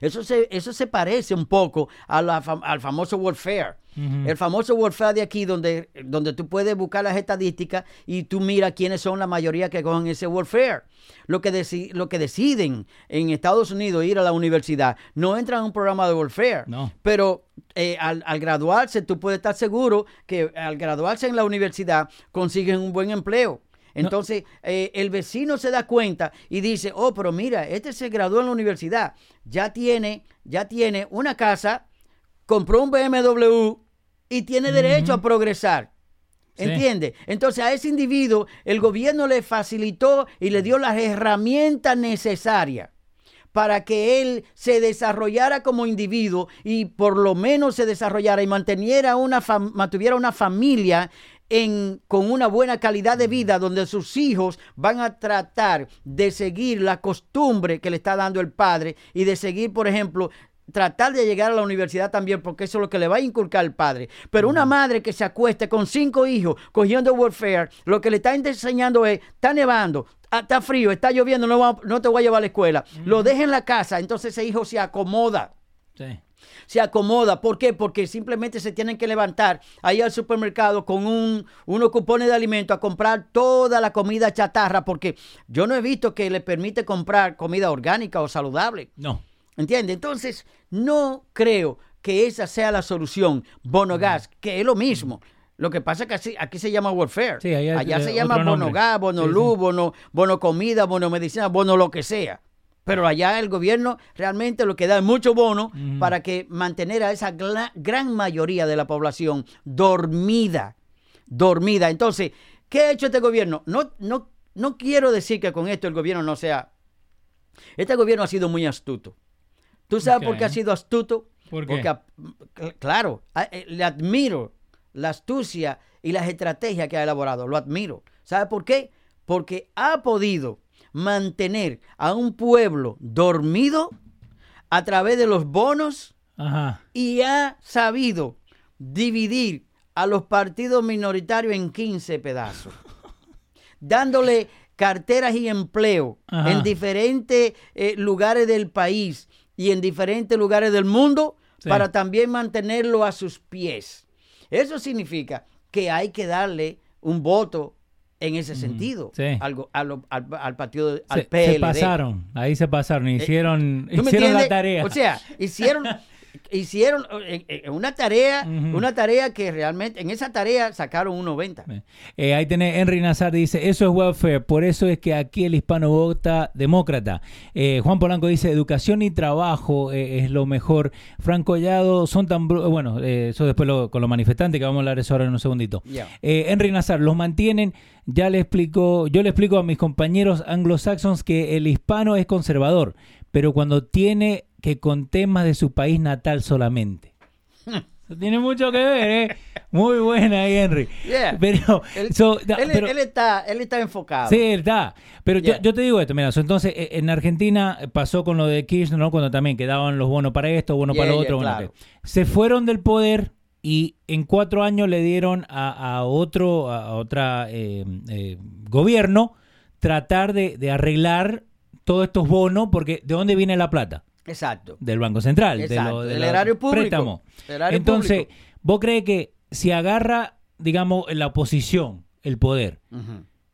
Speaker 2: Eso se, eso se parece un poco a la fam- al famoso welfare.
Speaker 1: Ujú.
Speaker 2: El famoso welfare de aquí, donde, donde tú puedes buscar las estadísticas y tú miras quiénes son la mayoría que cogen ese welfare. Lo que, deci- lo que deciden en Estados Unidos ir a la universidad no entran en un programa de welfare.
Speaker 1: No.
Speaker 2: Pero eh, al, al graduarse, tú puedes estar seguro que al graduarse en la universidad consiguen un buen empleo. Entonces, eh, el vecino se da cuenta y dice, oh, pero mira, este se graduó en la universidad, ya tiene, ya tiene una casa compró un BMW y tiene derecho a progresar.
Speaker 1: Sí.
Speaker 2: ¿Entiende? Entonces a ese individuo el gobierno le facilitó y le dio las herramientas necesarias para que él se desarrollara como individuo y por lo menos se desarrollara y manteniera una mantuviera una familia en, con una buena calidad de vida donde sus hijos van a tratar de seguir la costumbre que le está dando el padre y de seguir, por ejemplo, tratar de llegar a la universidad también, porque eso es lo que le va a inculcar el padre. Pero una madre que se acueste con cinco hijos cogiendo welfare, lo que le está enseñando es, está nevando, ah, está frío, está lloviendo, no, va- no te voy a llevar a la escuela. Lo deja en la casa, entonces ese hijo se acomoda
Speaker 1: Sí.
Speaker 2: Se acomoda. ¿Por qué? Porque simplemente se tienen que levantar ahí al supermercado con un, unos cupones de alimento a comprar toda la comida chatarra, porque yo no he visto que le permite comprar comida orgánica o saludable.
Speaker 1: No.
Speaker 2: ¿Entiendes? Entonces, no creo que esa sea la solución. Bono gas, que es lo mismo. Lo que pasa es que aquí se llama welfare.
Speaker 1: Sí, allá-
Speaker 2: allá se llama bono gas, bono
Speaker 1: Sí, sí.
Speaker 2: luz, bono, bono comida, bono medicina, bono lo que sea. Pero allá el gobierno realmente lo que da es mucho bono para que mantener a esa gran mayoría de la población dormida, dormida. Entonces, ¿qué ha hecho este gobierno? No, no, no quiero decir que con esto el gobierno no sea... Este gobierno ha sido muy astuto. ¿Tú sabes por qué ha sido astuto?
Speaker 1: ¿Por qué?
Speaker 2: Porque, claro, eh, le admiro la astucia y las estrategias que ha elaborado. Lo admiro. ¿Sabe por qué? Porque ha podido mantener a un pueblo dormido a través de los bonos
Speaker 1: Ajá.
Speaker 2: y ha sabido dividir a los partidos minoritarios en 15 pedazos, dándole carteras y empleo
Speaker 1: Ajá.
Speaker 2: en diferentes eh, lugares del país y en diferentes lugares del mundo
Speaker 1: Sí.
Speaker 2: para también mantenerlo a sus pies. Eso significa que hay que darle un voto en ese sentido
Speaker 1: sí.
Speaker 2: al, go- a lo- al- al partido, al
Speaker 1: Se, se
Speaker 2: PLD.
Speaker 1: pasaron. Ahí se pasaron. Hicieron,
Speaker 2: ¿Tú me
Speaker 1: hicieron la tarea.
Speaker 2: O sea, hicieron, hicieron eh, eh, una tarea, una tarea que realmente, en esa tarea sacaron un 90.
Speaker 1: Eh, ahí tenés Henry Nazar, dice, eso es welfare, por eso es que aquí el hispano vota demócrata. Eh, Juan Polanco dice, educación y trabajo eh, es lo mejor. Franco Collado, son tan... Bueno, eh, eso después lo- con los manifestantes, que vamos a hablar eso ahora en un segundito. Eh, Henry Nazar, los mantienen, ya le explico, yo le explico a mis compañeros anglosaxons que el hispano es conservador, pero cuando tiene que con temas de su país natal solamente. Tiene mucho que ver, ¿eh? Muy buena ahí, Henry.
Speaker 2: Yeah.
Speaker 1: Pero,
Speaker 2: Él,
Speaker 1: so, da-
Speaker 2: él-
Speaker 1: pero-
Speaker 2: él está, él está enfocado.
Speaker 1: sí, está. Pero yo-
Speaker 2: Yeah.
Speaker 1: yo, te digo esto, mira, so, entonces eh, en Argentina pasó con lo de Kirchner, ¿no? Cuando también quedaban los bonos para esto, bonos
Speaker 2: Yeah,
Speaker 1: para lo otro.
Speaker 2: claro.
Speaker 1: Se fueron del poder y en cuatro años le dieron a, a otro, a otra eh, eh, gobierno tratar de, de arreglar todos estos bonos, porque ¿de dónde viene la plata?
Speaker 2: Exacto.
Speaker 1: Del Banco Central, de lo, de
Speaker 2: del erario público, erario
Speaker 1: Entonces,
Speaker 2: público.
Speaker 1: ¿vos crees que si agarra, digamos, la oposición, el poder.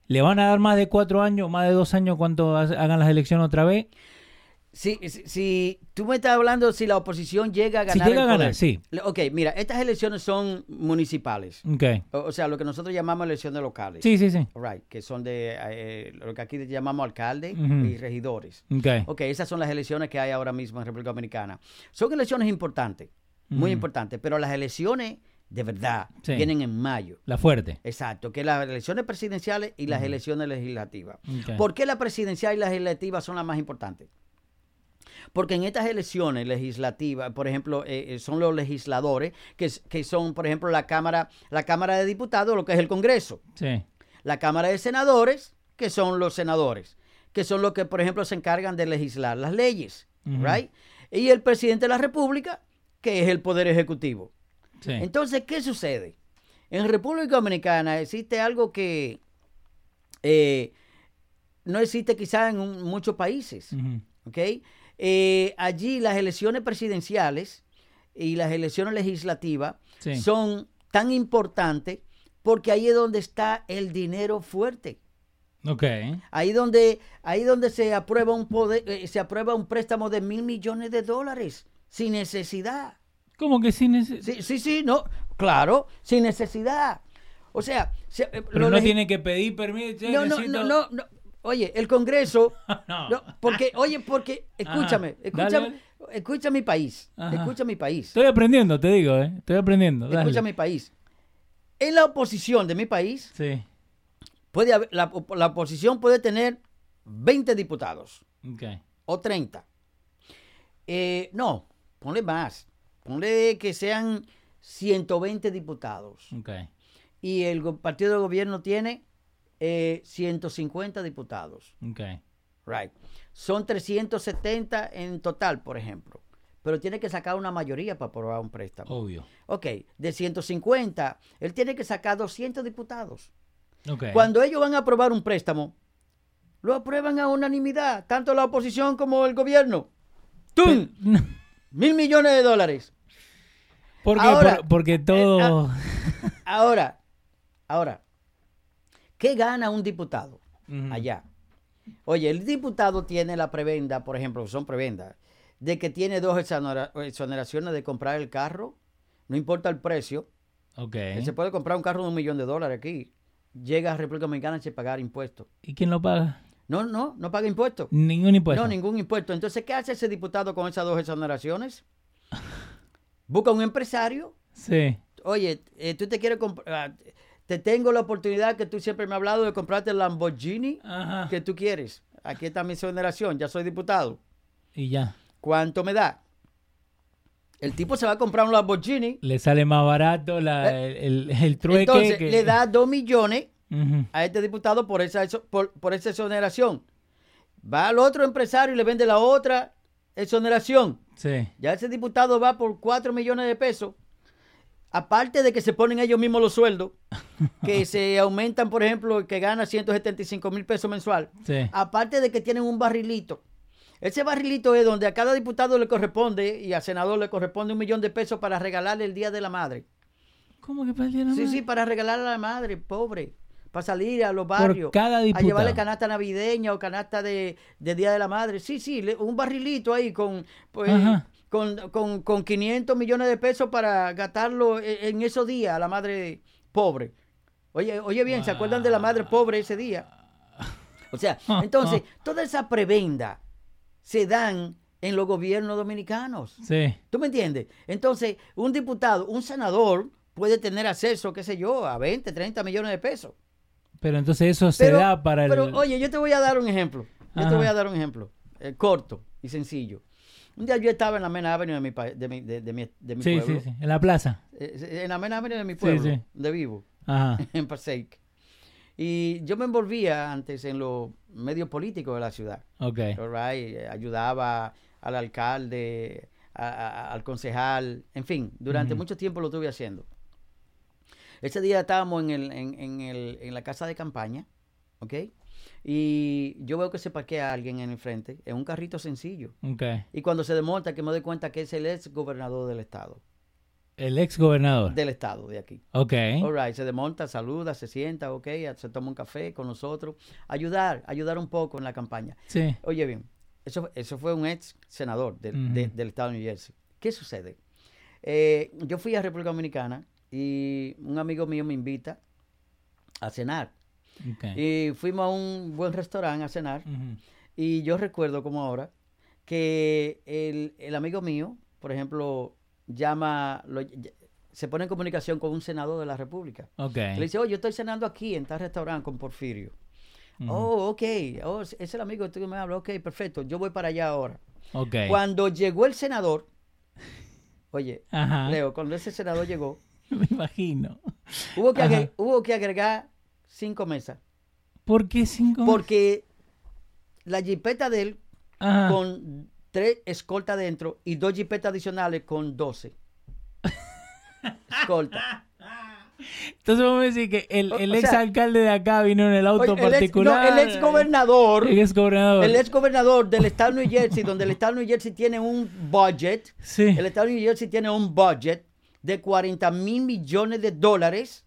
Speaker 1: ¿le van a dar más de cuatro años, más de dos años cuando ha- hagan las elecciones otra vez?
Speaker 2: Si, si, si tú me estás hablando si la oposición llega a
Speaker 1: Si
Speaker 2: ganar
Speaker 1: llega
Speaker 2: el
Speaker 1: a ganar, sí.
Speaker 2: Ok, mira, estas elecciones son municipales.
Speaker 1: Ok.
Speaker 2: O, o sea, lo que nosotros llamamos elecciones locales.
Speaker 1: Sí, sí, sí.
Speaker 2: Right, que son de eh, lo que aquí llamamos alcalde
Speaker 1: Ujú.
Speaker 2: y regidores.
Speaker 1: Ok.
Speaker 2: Ok, esas son las elecciones que hay ahora mismo en República Dominicana. Son elecciones importantes, muy importantes, pero las elecciones de verdad
Speaker 1: Sí.
Speaker 2: vienen en mayo.
Speaker 1: La fuerte.
Speaker 2: Exacto, que las elecciones presidenciales y las elecciones legislativas.
Speaker 1: Ok.
Speaker 2: ¿Por qué la presidencial y las legislativas son las más importantes? Porque en estas elecciones legislativas, por ejemplo, eh, eh, son los legisladores, que, son, por ejemplo, la Cámara, la Cámara de Diputados, lo que es el Congreso
Speaker 1: Sí.
Speaker 2: la Cámara de Senadores, que son los senadores, que son los que, por ejemplo, se encargan de legislar las leyes, right? Y el presidente de la República, que es el poder ejecutivo.
Speaker 1: Sí.
Speaker 2: Entonces, ¿qué sucede? En República Dominicana existe algo que eh, no existe quizá en un- muchos países. ¿ok? Eh, allí las elecciones presidenciales y las elecciones legislativas
Speaker 1: Sí.
Speaker 2: son tan importantes porque ahí es donde está el dinero fuerte.
Speaker 1: Ok.
Speaker 2: Ahí donde, ahí donde se aprueba un poder, eh, se aprueba un préstamo de mil millones de dólares sin necesidad.
Speaker 1: ¿Cómo que sin ese-
Speaker 2: Sí, sí, sí, no, claro, sin necesidad. O sea, se- eh,
Speaker 1: Pero
Speaker 2: lo
Speaker 1: no tiene que pedir permiso.
Speaker 2: no,
Speaker 1: necesito-
Speaker 2: no, no, no. Oye, el Congreso,
Speaker 1: No.
Speaker 2: no, porque, oye, porque, escúchame, escúchame,
Speaker 1: Dale, dale.
Speaker 2: escucha mi país,
Speaker 1: Ajá.
Speaker 2: escucha mi país,
Speaker 1: Estoy aprendiendo, te digo, ¿eh? Estoy aprendiendo. dale.
Speaker 2: escucha mi país. En la oposición de mi país,
Speaker 1: Sí.
Speaker 2: puede haber- la, la oposición puede tener 20 diputados
Speaker 1: Ok.
Speaker 2: o 30. Eh, no, ponle más. Ponle que sean 120 diputados.
Speaker 1: Ok.
Speaker 2: Y el partido de gobierno tiene eh, 150 diputados.
Speaker 1: Ok.
Speaker 2: Right. Son 370 en total, por ejemplo. Pero tiene que sacar una mayoría para aprobar un préstamo.
Speaker 1: Obvio.
Speaker 2: Ok, de 150, él tiene que sacar 200 diputados.
Speaker 1: Ok.
Speaker 2: Cuando ellos van a aprobar un préstamo, lo aprueban a unanimidad, tanto la oposición como el gobierno. ¡Tum! Mil millones de dólares.
Speaker 1: ¿Por qué?
Speaker 2: Ahora,
Speaker 1: Por- porque todo.
Speaker 2: Ahora, ahora, ¿qué gana un diputado allá? Oye, el diputado tiene la prebenda, por ejemplo, son prebendas, de que tiene dos exonera- exoneraciones de comprar el carro, no importa el precio,
Speaker 1: Ok.
Speaker 2: él se puede comprar un carro de un millón de dólares aquí, llega a República Dominicana sin pagar impuestos.
Speaker 1: ¿Y quién lo paga?
Speaker 2: No, no, no paga impuestos.
Speaker 1: Ningún impuesto.
Speaker 2: No, ningún impuesto. Entonces, ¿qué hace ese diputado con esas dos exoneraciones? Busca un empresario.
Speaker 1: Sí.
Speaker 2: Oye, eh, tú te quieres comprar. Te tengo la oportunidad que tú siempre me has hablado de comprarte el Lamborghini
Speaker 1: Ajá.
Speaker 2: que tú quieres. Aquí está mi exoneración, ya soy diputado.
Speaker 1: Y ya.
Speaker 2: ¿Cuánto me da? El tipo se va a comprar un Lamborghini.
Speaker 1: Le sale más barato la- el, el, el trueque.
Speaker 2: Entonces,
Speaker 1: que-
Speaker 2: le da dos millones a este diputado por esa, por, por esa exoneración. Va al otro empresario y le vende la otra exoneración.
Speaker 1: Sí.
Speaker 2: Ya ese diputado va por 4 millones de pesos. Aparte de que se ponen ellos mismos los sueldos, que se aumentan, por ejemplo, que gana 175 mil pesos mensual.
Speaker 1: Sí.
Speaker 2: Aparte de que tienen un barrilito. Ese barrilito es donde a cada diputado le corresponde y al senador le corresponde un millón de pesos para regalarle el Día de la Madre.
Speaker 1: ¿Cómo que para el día de la
Speaker 2: Sí,
Speaker 1: madre?
Speaker 2: sí, para regalarle a la madre, pobre. Para salir a los barrios.
Speaker 1: cada
Speaker 2: A llevarle canasta navideña o canasta de, de Día de la Madre. Sí, sí, un barrilito ahí con, pues,
Speaker 1: Ajá.
Speaker 2: Con, con, con 500 millones de pesos para gastarlo e- en, esos días a la madre pobre. Oye, oye bien, ¿se acuerdan de la madre pobre ese día? O sea, entonces, toda esa prebenda se dan en los gobiernos dominicanos.
Speaker 1: Sí.
Speaker 2: ¿Tú me entiendes? Entonces, un diputado, un senador puede tener acceso, qué sé yo, a 20, 30 millones de pesos.
Speaker 1: Pero entonces eso se
Speaker 2: Pero,
Speaker 1: da para el.
Speaker 2: pero, oye, yo te voy a dar un ejemplo. Yo
Speaker 1: Ajá.
Speaker 2: te voy a dar un ejemplo. eh, corto y sencillo. Un día yo estaba en la Mena Avenue de mi, de mi, de, de mi, de mi
Speaker 1: sí,
Speaker 2: pueblo.
Speaker 1: sí, sí. En la plaza.
Speaker 2: Eh, En la Mena Avenue de mi
Speaker 1: Sí,
Speaker 2: pueblo,
Speaker 1: sí.
Speaker 2: de vivo,
Speaker 1: Ajá.
Speaker 2: en Passaic. Y yo me envolvía antes en los medios políticos de la ciudad.
Speaker 1: Ok.
Speaker 2: all right, eh, Ayudaba al alcalde, a- a- al concejal, en fin, durante mucho tiempo lo estuve haciendo. Ese día estábamos en, el, en, en el- en la casa de campaña, ¿ok? Y yo veo que se parquea alguien en el frente, en un carrito sencillo. Y cuando se desmonta, que me doy cuenta que es el ex gobernador del estado,
Speaker 1: El ex gobernador.
Speaker 2: del estado de aquí.
Speaker 1: Ok.
Speaker 2: All right, se desmonta, saluda, se sienta, ok, se toma un café con nosotros. Ayudar, ayudar un poco en la campaña.
Speaker 1: Sí.
Speaker 2: Oye bien, eso, eso fue un ex senador del, de- del estado de New Jersey. ¿Qué sucede? Eh, yo fui a República Dominicana y un amigo mío me invita a cenar. Y fuimos a un buen restaurante a cenar. Y yo recuerdo como ahora que el, el amigo mío, por ejemplo, llama, lo- se pone en comunicación con un senador de la República. Le dice, oh, yo estoy cenando aquí en tal restaurante con Porfirio. Oh, ok. Oh, es es el amigo que tú me hablas. Ok, perfecto. Yo voy para allá ahora.
Speaker 1: Ok.
Speaker 2: Cuando llegó el senador, oye,
Speaker 1: Ajá.
Speaker 2: Leo, cuando ese senador llegó,
Speaker 1: Me imagino.
Speaker 2: hubo que, hubo que agregar cinco mesas.
Speaker 1: ¿Por qué cinco?
Speaker 2: Porque la jipeta de él
Speaker 1: Ajá.
Speaker 2: con tres escoltas dentro y dos jipetas adicionales con doce. Escolta.
Speaker 1: Entonces vamos a decir que el, ex
Speaker 2: sea,
Speaker 1: alcalde de acá vino en el auto
Speaker 2: Oye, el, ex,
Speaker 1: particular.
Speaker 2: no, el ex gobernador,
Speaker 1: El ex gobernador.
Speaker 2: el ex gobernador del estado de New Jersey, donde el estado de New Jersey tiene un budget
Speaker 1: Sí.
Speaker 2: El estado de New Jersey tiene un budget de 40 mil millones de dólares,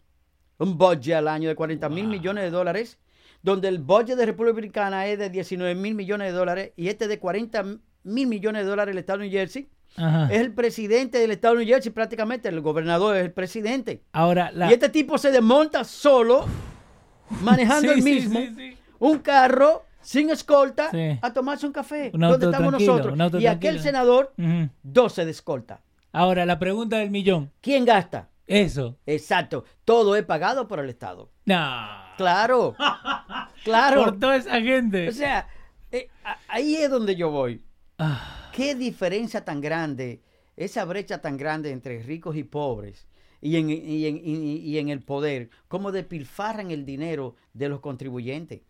Speaker 2: un budget al año de 40 mil millones de dólares, donde el budget de República Dominicana es de 19 mil millones de dólares y este de 40 mil millones de dólares el estado de New Jersey.
Speaker 1: Ajá.
Speaker 2: Es el presidente del estado de New Jersey prácticamente, el gobernador es el presidente.
Speaker 1: Ahora, la...
Speaker 2: Y este tipo se desmonta solo, manejando
Speaker 1: Sí,
Speaker 2: el mismo,
Speaker 1: sí, sí.
Speaker 2: un carro sin escolta, a tomarse un café.
Speaker 1: Un
Speaker 2: donde estamos nosotros. y aquel senador,
Speaker 1: Ujú.
Speaker 2: 12 de escolta.
Speaker 1: Ahora, la pregunta del millón.
Speaker 2: ¿Quién gasta?
Speaker 1: Eso.
Speaker 2: Exacto. Todo es pagado por el Estado.
Speaker 1: No.
Speaker 2: Claro. claro.
Speaker 1: Por toda esa gente.
Speaker 2: O sea, eh, ahí es donde yo voy.
Speaker 1: Ah,
Speaker 2: ¿Qué diferencia tan grande, esa brecha tan grande entre ricos y pobres y en, y en- y- y en el poder? ¿Cómo despilfarran el dinero de los contribuyentes?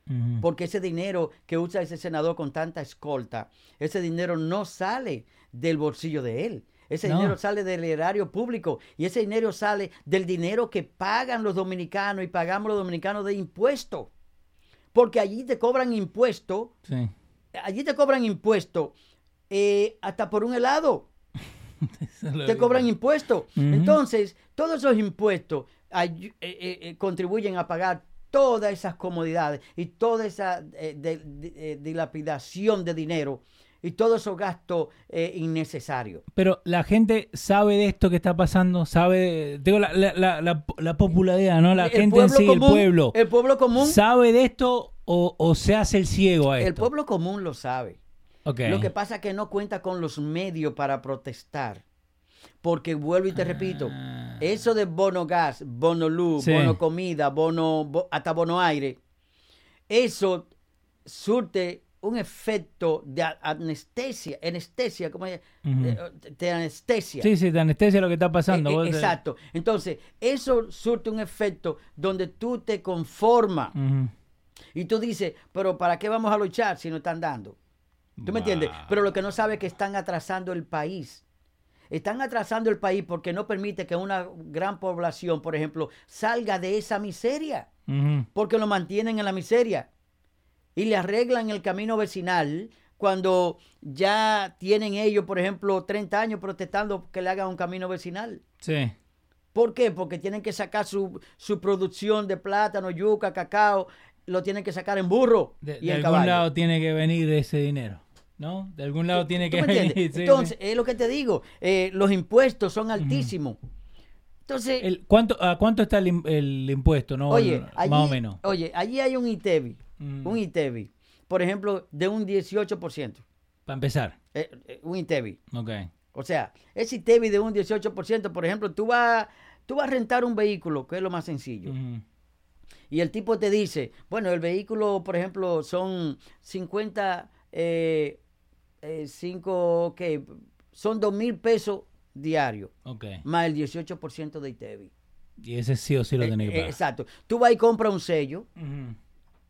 Speaker 2: Porque ese dinero que usa ese senador con tanta escolta, ese dinero no sale del bolsillo de él. Ese
Speaker 1: No.
Speaker 2: dinero sale del erario público y ese dinero sale del dinero que pagan los dominicanos y pagamos los dominicanos de impuestos. Porque allí te cobran impuestos,
Speaker 1: Sí.
Speaker 2: allí te cobran impuestos eh, hasta por un helado te cobran impuestos. Entonces, todos esos impuestos eh, eh, contribuyen a pagar todas esas comodidades y toda esa eh, de- de- dilapidación de dinero y todos esos gastos eh, innecesarios.
Speaker 1: Pero la gente sabe de esto que está pasando, sabe, digo, la, la, la, la, la popularidad, ¿no? La
Speaker 2: El
Speaker 1: gente en sí, el pueblo,
Speaker 2: El pueblo común,
Speaker 1: ¿sabe de esto o, o se hace el ciego a esto?
Speaker 2: el pueblo común lo sabe.
Speaker 1: Ok.
Speaker 2: Lo que pasa es que no cuenta con los medios para protestar. Porque vuelvo y te repito,
Speaker 1: Ah.
Speaker 2: eso de bono gas, bono luz,
Speaker 1: Sí.
Speaker 2: bono comida, bono, bo- hasta bono aire, eso surte un efecto de anestesia, anestesia, como
Speaker 1: Ujú.
Speaker 2: te anestesia.
Speaker 1: Sí, sí, te anestesia lo que está pasando.
Speaker 2: Eh, eh,
Speaker 1: vos te-
Speaker 2: exacto. Entonces, eso surte un efecto donde tú te conformas y tú dices, pero ¿para qué vamos a luchar si no están dando? ¿Tú me entiendes? Pero lo que no sabe es que están atrasando el país. Están atrasando el país porque no permite que una gran población, por ejemplo, salga de esa miseria. Porque lo mantienen en la miseria. Y le arreglan el camino vecinal cuando ya tienen ellos, por ejemplo, 30 años protestando que le hagan un camino vecinal.
Speaker 1: Sí.
Speaker 2: ¿Por qué? Porque tienen que sacar su, su producción de plátano, yuca, cacao, lo tienen que sacar en burro
Speaker 1: De,
Speaker 2: y
Speaker 1: de
Speaker 2: en
Speaker 1: algún
Speaker 2: caballo.
Speaker 1: lado tiene que venir ese dinero, ¿no? De algún lado tiene
Speaker 2: ¿Tú
Speaker 1: que venir. sí,
Speaker 2: Entonces,
Speaker 1: sí.
Speaker 2: es lo que te digo, eh, los impuestos son altísimos. Entonces,
Speaker 1: El- ¿cuánto, ¿A cuánto está el, el impuesto, no?
Speaker 2: oye,
Speaker 1: más
Speaker 2: allí,
Speaker 1: o menos.
Speaker 2: oye, allí hay un ITEVI,
Speaker 1: Mm.
Speaker 2: un ITEVI, por ejemplo, de un 18%,
Speaker 1: Para empezar.
Speaker 2: eh, eh, un ITEVI.
Speaker 1: Ok.
Speaker 2: O sea, ese ITEVI de un 18%, por ejemplo, tú vas, tú vas a rentar un vehículo, que es lo más sencillo. Y el tipo te dice, bueno, el vehículo, por ejemplo, son 50, eh, eh, cinco, ¿qué? Son 2 mil pesos diarios,
Speaker 1: Ok.
Speaker 2: más el 18% de ITEVI.
Speaker 1: Y ese sí o sí lo tenés
Speaker 2: eh, exacto. Tú vas y compras un sello.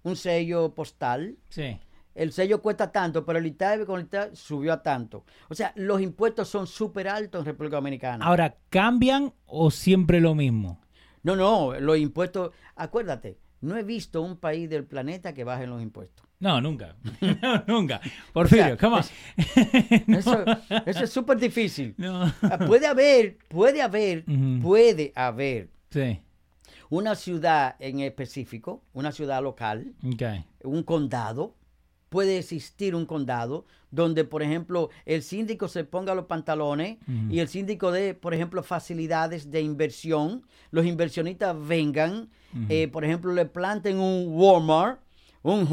Speaker 2: Un sello postal.
Speaker 1: Sí.
Speaker 2: El sello cuesta tanto, pero el ITEVI con el subió a tanto. O sea, los impuestos son súper altos en República Dominicana.
Speaker 1: Ahora, ¿cambian o siempre lo mismo?
Speaker 2: No, no, los impuestos, acuérdate, no he visto un país del planeta que bajen los impuestos.
Speaker 1: No, nunca. no, nunca. Porfirio,
Speaker 2: O sea,
Speaker 1: come on.
Speaker 2: Eso, eso es súper difícil.
Speaker 1: No.
Speaker 2: Ah, Puede haber, puede haber, puede haber
Speaker 1: Sí.
Speaker 2: Una ciudad en específico, una ciudad local, un condado, puede existir un condado donde, por ejemplo, el síndico se ponga los pantalones y el síndico dé, por ejemplo, facilidades de inversión, los inversionistas vengan, eh, por ejemplo, le planten un Walmart, un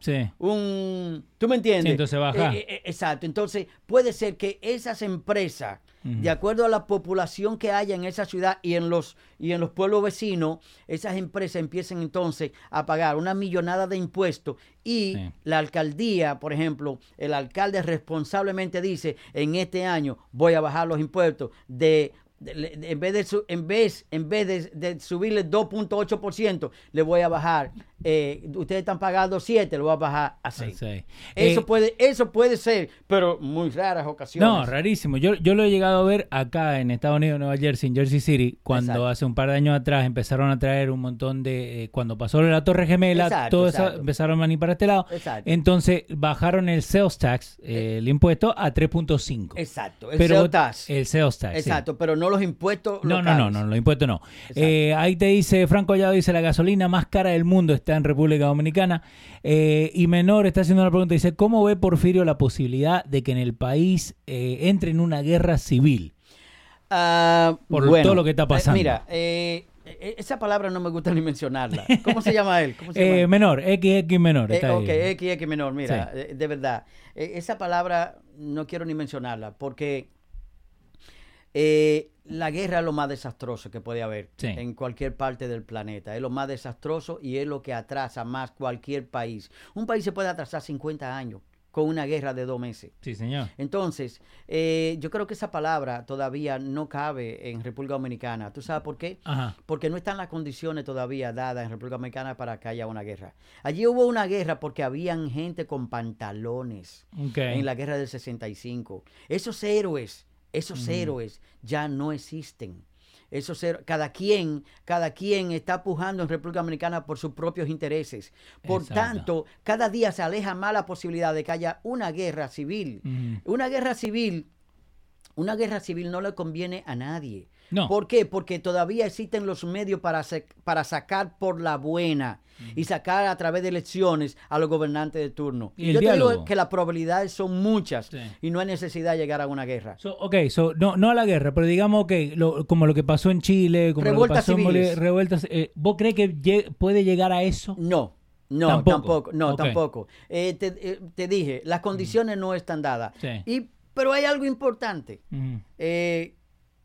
Speaker 1: Sí.
Speaker 2: un... ¿Tú me entiendes?
Speaker 1: Sí, entonces baja.
Speaker 2: Eh, eh, exacto. Entonces, puede ser que esas empresas, de acuerdo a la población que haya en esa ciudad y en los, y en los pueblos vecinos, esas empresas empiecen entonces a pagar una millonada de impuestos y
Speaker 1: Sí.
Speaker 2: la alcaldía, por ejemplo, el alcalde responsablemente dice, en este año voy a bajar los impuestos de... en vez de en vez en vez de, de subirle 2.8% le voy a bajar eh, ustedes están pagando 7 lo voy a bajar a 6
Speaker 1: Sí.
Speaker 2: eso
Speaker 1: Eh,
Speaker 2: puede, eso puede ser, pero muy raras ocasiones.
Speaker 1: No, rarísimo. Yo, yo lo he llegado a ver acá en Estados Unidos, Nueva Jersey, en Jersey City, cuando
Speaker 2: Exacto.
Speaker 1: hace un par de años atrás empezaron a traer un montón de... eh, cuando pasó la Torre Gemela,
Speaker 2: Exacto,
Speaker 1: todo eso
Speaker 2: exacto.
Speaker 1: empezaron a venir para este lado.
Speaker 2: Exacto.
Speaker 1: Entonces bajaron el sales tax, el impuesto, a 3.5.
Speaker 2: Exacto, el
Speaker 1: Pero
Speaker 2: sales tax.
Speaker 1: El sales tax, sí.
Speaker 2: Exacto, pero no los impuestos
Speaker 1: No, no,
Speaker 2: locales.
Speaker 1: no, no, los impuestos no. Eh, ahí te dice, Franco Collado dice, la gasolina más cara del mundo está en República Dominicana. Eh, y Menor está haciendo una pregunta, dice, ¿cómo ve Porfirio la posibilidad de que en el país eh, entre en una guerra civil?
Speaker 2: Ah,
Speaker 1: Por
Speaker 2: bueno,
Speaker 1: todo lo que está pasando.
Speaker 2: mira, eh, e- esa palabra no me gusta ni mencionarla. ¿Cómo se llama él? ¿Cómo se llama él?
Speaker 1: menor, XX menor. Está ahí.
Speaker 2: ok, X, X menor, mira, de verdad. esa palabra no quiero ni mencionarla porque eh, la guerra es lo más desastroso que puede haber
Speaker 1: Sí.
Speaker 2: en cualquier parte del planeta. Es lo más desastroso y es lo que atrasa más cualquier país. Un país se puede atrasar 50 años con una guerra de dos meses.
Speaker 1: Sí, señor.
Speaker 2: Entonces, eh, yo creo que esa palabra todavía no cabe en República Dominicana. ¿Tú sabes por qué?
Speaker 1: Ajá.
Speaker 2: porque no están las condiciones todavía dadas en República Dominicana para que haya una guerra. Allí hubo una guerra porque habían gente con pantalones en la guerra del 65. Esos héroes, esos héroes ya no existen. Esos héroes- cada quien, cada quien está pujando en República Dominicana por sus propios intereses. Por
Speaker 1: Exacto.
Speaker 2: tanto, cada día se aleja más la posibilidad de que haya una guerra civil. Una guerra civil, una guerra civil no le conviene a nadie.
Speaker 1: No.
Speaker 2: ¿Por qué? Porque todavía existen los medios para, para sacar por la buena y sacar a través de elecciones a los gobernantes de turno.
Speaker 1: Y
Speaker 2: Yo te digo que las probabilidades son muchas
Speaker 1: Sí.
Speaker 2: y no hay necesidad de llegar a una guerra.
Speaker 1: So, ok, so, no, no a la guerra, pero digamos que lo- como lo que pasó en Chile, como
Speaker 2: Revueltas
Speaker 1: lo que pasó en
Speaker 2: civiles.
Speaker 1: Bolivia, revueltas, eh, ¿vos crees que puede llegar a eso?
Speaker 2: No, no,
Speaker 1: Tampoco.
Speaker 2: tampoco, no, tampoco. Eh, te, eh, te dije, las condiciones no están dadas.
Speaker 1: Sí.
Speaker 2: Y, pero hay algo importante.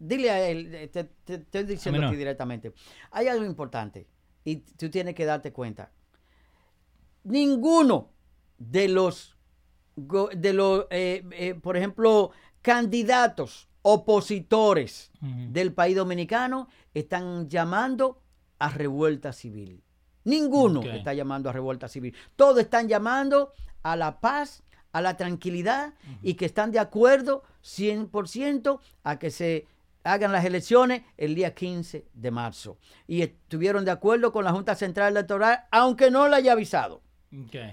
Speaker 2: Dile a él, eh, te, te- te estoy diciendo aquí directamente. Hay algo importante y tú tienes que darte cuenta. Ninguno de los, de los eh, eh, por ejemplo, candidatos opositores del país dominicano están llamando a revuelta civil. Ninguno está llamando a revuelta civil. Todos están llamando a la paz, a la tranquilidad y que están de acuerdo 100% a que se hagan las elecciones el día 15 de marzo. Y estuvieron de acuerdo con la Junta Central Electoral, aunque no la haya avisado.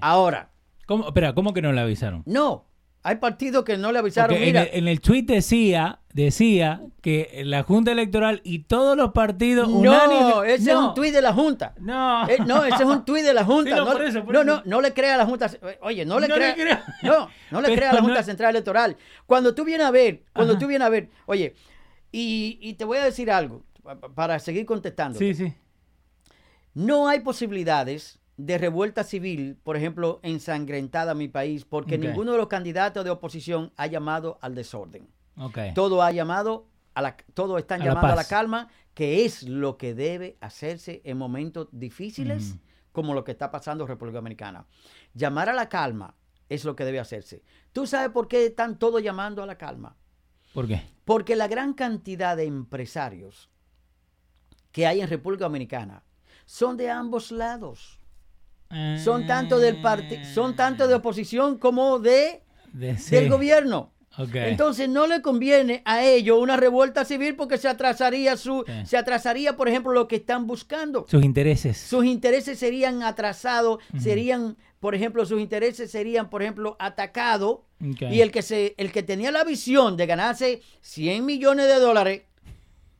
Speaker 2: Ahora,
Speaker 1: ¿Cómo, espera, ¿cómo que no le avisaron?
Speaker 2: no, hay partidos que no le avisaron.
Speaker 1: Porque en,
Speaker 2: Mira,
Speaker 1: el, en el tweet decía, decía que la Junta Electoral y todos los partidos
Speaker 2: no,
Speaker 1: unánimes-
Speaker 2: ese es un tuit de la Junta.
Speaker 1: No.
Speaker 2: Eh, no, ese es un tuit de la Junta.
Speaker 1: Sí, no,
Speaker 2: no,
Speaker 1: por eso, por
Speaker 2: no,
Speaker 1: eso.
Speaker 2: no, no le crea a la Junta. Oye, no le
Speaker 1: No le
Speaker 2: crea. No, no le
Speaker 1: Pero
Speaker 2: crea a la Junta Central Electoral. Cuando tú vienes a ver, cuando
Speaker 1: Ajá.
Speaker 2: tú vienes a ver, oye, y, y te voy a decir algo pa- pa- para seguir contestando.
Speaker 1: Sí, sí.
Speaker 2: No hay posibilidades de revuelta civil, por ejemplo, ensangrentada en mi país, porque ninguno de los candidatos de oposición ha llamado al desorden.
Speaker 1: Ok.
Speaker 2: Todo ha llamado a la, todo están
Speaker 1: A la
Speaker 2: llamando a la calma, que es lo que debe hacerse en momentos difíciles como lo que está pasando en República Dominicana. Llamar a la calma es lo que debe hacerse. ¿Tú sabes por qué están todos llamando a la calma?
Speaker 1: ¿Por qué?
Speaker 2: Porque la gran cantidad de empresarios que hay en República Dominicana son de ambos lados. Son tanto del parti- son tanto de oposición como de
Speaker 1: De- sí.
Speaker 2: del gobierno. Entonces no le conviene a ellos una revuelta civil porque se atrasaría su, se atrasaría, por ejemplo, lo que están buscando.
Speaker 1: Sus intereses.
Speaker 2: Sus intereses serían atrasados, serían, por ejemplo, sus intereses serían, por ejemplo, atacados. Y el que se, el que tenía la visión de ganarse 100 millones de dólares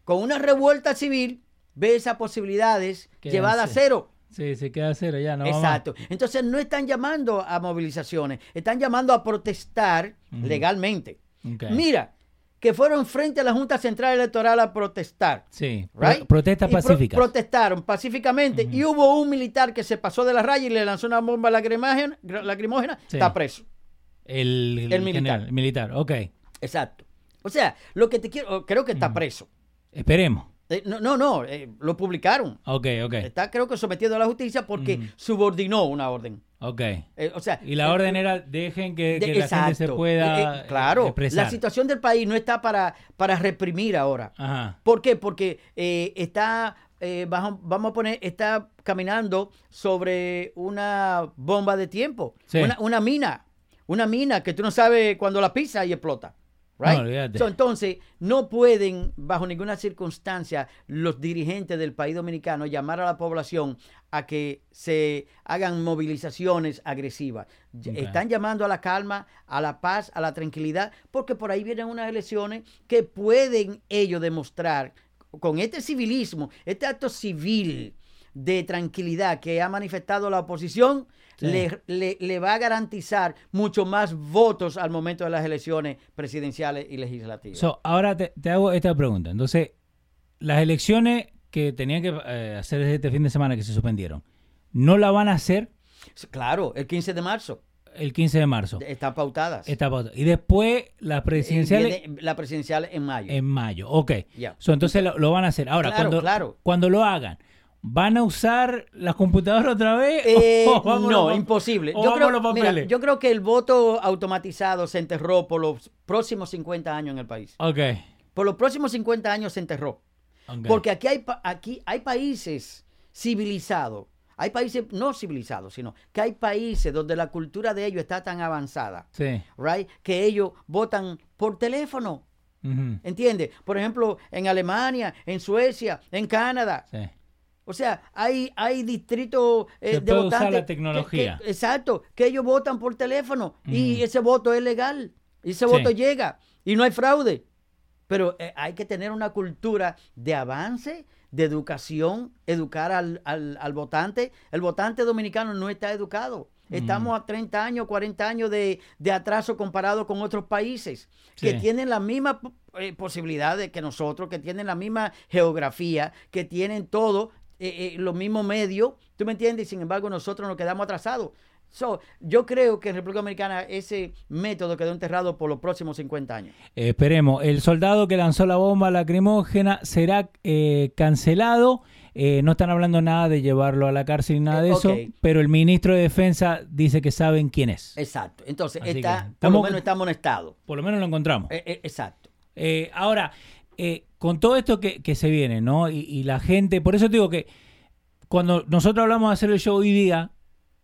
Speaker 2: con una revuelta civil, ve esas posibilidades llevadas a cero.
Speaker 1: Sí, se queda cero ya, no.
Speaker 2: Exacto. Entonces no están llamando a movilizaciones, están llamando a protestar legalmente. Mira, que fueron frente a la Junta Central Electoral a protestar.
Speaker 1: Sí,
Speaker 2: right?
Speaker 1: protesta
Speaker 2: Y pro-
Speaker 1: pacífica.
Speaker 2: protestaron pacíficamente y hubo un militar que se pasó de la raya y le lanzó una bomba lacrimógena, lacrimógena
Speaker 1: Sí.
Speaker 2: está preso.
Speaker 1: el, el
Speaker 2: El militar.
Speaker 1: general, el militar, ok.
Speaker 2: Exacto. O sea, lo que te quiero, creo que está preso.
Speaker 1: Esperemos.
Speaker 2: Eh, no, no, no, eh, lo publicaron.
Speaker 1: Ok, ok,
Speaker 2: Está creo que sometido a la justicia porque subordinó una orden.
Speaker 1: Ok.
Speaker 2: Eh, o sea,
Speaker 1: Y la
Speaker 2: eh,
Speaker 1: orden era dejen que,
Speaker 2: de-
Speaker 1: la gente se pueda
Speaker 2: Eh, eh, claro,
Speaker 1: eh, expresar.
Speaker 2: la situación del país no está para, para reprimir ahora.
Speaker 1: Ajá.
Speaker 2: ¿Por qué? Porque eh, está, eh, bajo- vamos a poner, está caminando sobre una bomba de tiempo,
Speaker 1: Sí.
Speaker 2: una, una mina, una mina que tú no sabes cuando la pisas y explota. Right?
Speaker 1: No, olvídate.
Speaker 2: So, entonces, no pueden, bajo ninguna circunstancia, los dirigentes del país dominicano llamar a la población a que se hagan movilizaciones agresivas. Están llamando a la calma, a la paz, a la tranquilidad, porque por ahí vienen unas elecciones que pueden ellos demostrar con este civilismo, este acto civil de tranquilidad que ha manifestado la oposición,
Speaker 1: Sí.
Speaker 2: le, le- le va a garantizar mucho más votos al momento de las elecciones presidenciales y legislativas.
Speaker 1: So, ahora te, te hago esta pregunta. Entonces, las elecciones que tenían que eh, hacer este fin de semana que se suspendieron, no la van a hacer
Speaker 2: Claro, el 15 de marzo.
Speaker 1: el 15 de marzo.
Speaker 2: Están pautadas.
Speaker 1: Está pauta. Y después las presidenciales
Speaker 2: Eh, viene la presidencial en mayo.
Speaker 1: en mayo. Ok. So, entonces lo, lo van a hacer. Ahora,
Speaker 2: Claro,
Speaker 1: cuando,
Speaker 2: claro.
Speaker 1: cuando lo hagan, ¿van a usar las computadoras otra vez?
Speaker 2: Eh,
Speaker 1: ¿O vamos
Speaker 2: no, imposible. Yo creo,
Speaker 1: los
Speaker 2: mira,
Speaker 1: papeles?
Speaker 2: yo creo que el voto automatizado se enterró por los próximos 50 años en el país.
Speaker 1: Ok.
Speaker 2: Por los próximos 50 años se enterró. Porque aquí hay, aquí hay países civilizados, hay países no civilizados, sino que hay países donde la cultura de ellos está tan avanzada,
Speaker 1: Sí.
Speaker 2: right? Que ellos votan por teléfono,
Speaker 1: Ujú.
Speaker 2: ¿entiendes? Por ejemplo, en Alemania, en Suecia, en Canadá.
Speaker 1: Sí.
Speaker 2: O sea, hay, hay distritos eh,
Speaker 1: Se
Speaker 2: de
Speaker 1: puede usar
Speaker 2: votantes.
Speaker 1: la tecnología.
Speaker 2: que- exacto, que ellos votan por teléfono y
Speaker 1: Ujú.
Speaker 2: ese voto es legal. Y ese
Speaker 1: Sí.
Speaker 2: voto llega y no hay fraude. Pero eh, hay que tener una cultura de avance, de educación, educar al, al- al votante. El votante dominicano no está educado. Estamos a 30 años, 40 años de, de atraso comparado con otros países que tienen la misma eh, posibilidades que nosotros, que tienen la misma geografía, que tienen todo, eh, eh, los mismos medios, ¿tú me entiendes? Y sin embargo nosotros nos quedamos atrasados. So, yo creo que en República Dominicana ese método quedó enterrado por los próximos 50 años.
Speaker 1: Eh, esperemos. El soldado que lanzó la bomba lacrimógena será eh, cancelado. Eh, no están hablando nada de llevarlo a la cárcel ni nada de eso, pero el ministro de Defensa dice que saben quién es.
Speaker 2: Exacto. Entonces, está, por lo menos está amonestado.
Speaker 1: Por lo menos lo encontramos.
Speaker 2: Exacto.
Speaker 1: Ahora, eh, con todo esto que, que se viene, ¿no? Y, y la gente, por eso te digo que cuando nosotros hablamos de hacer el show hoy día,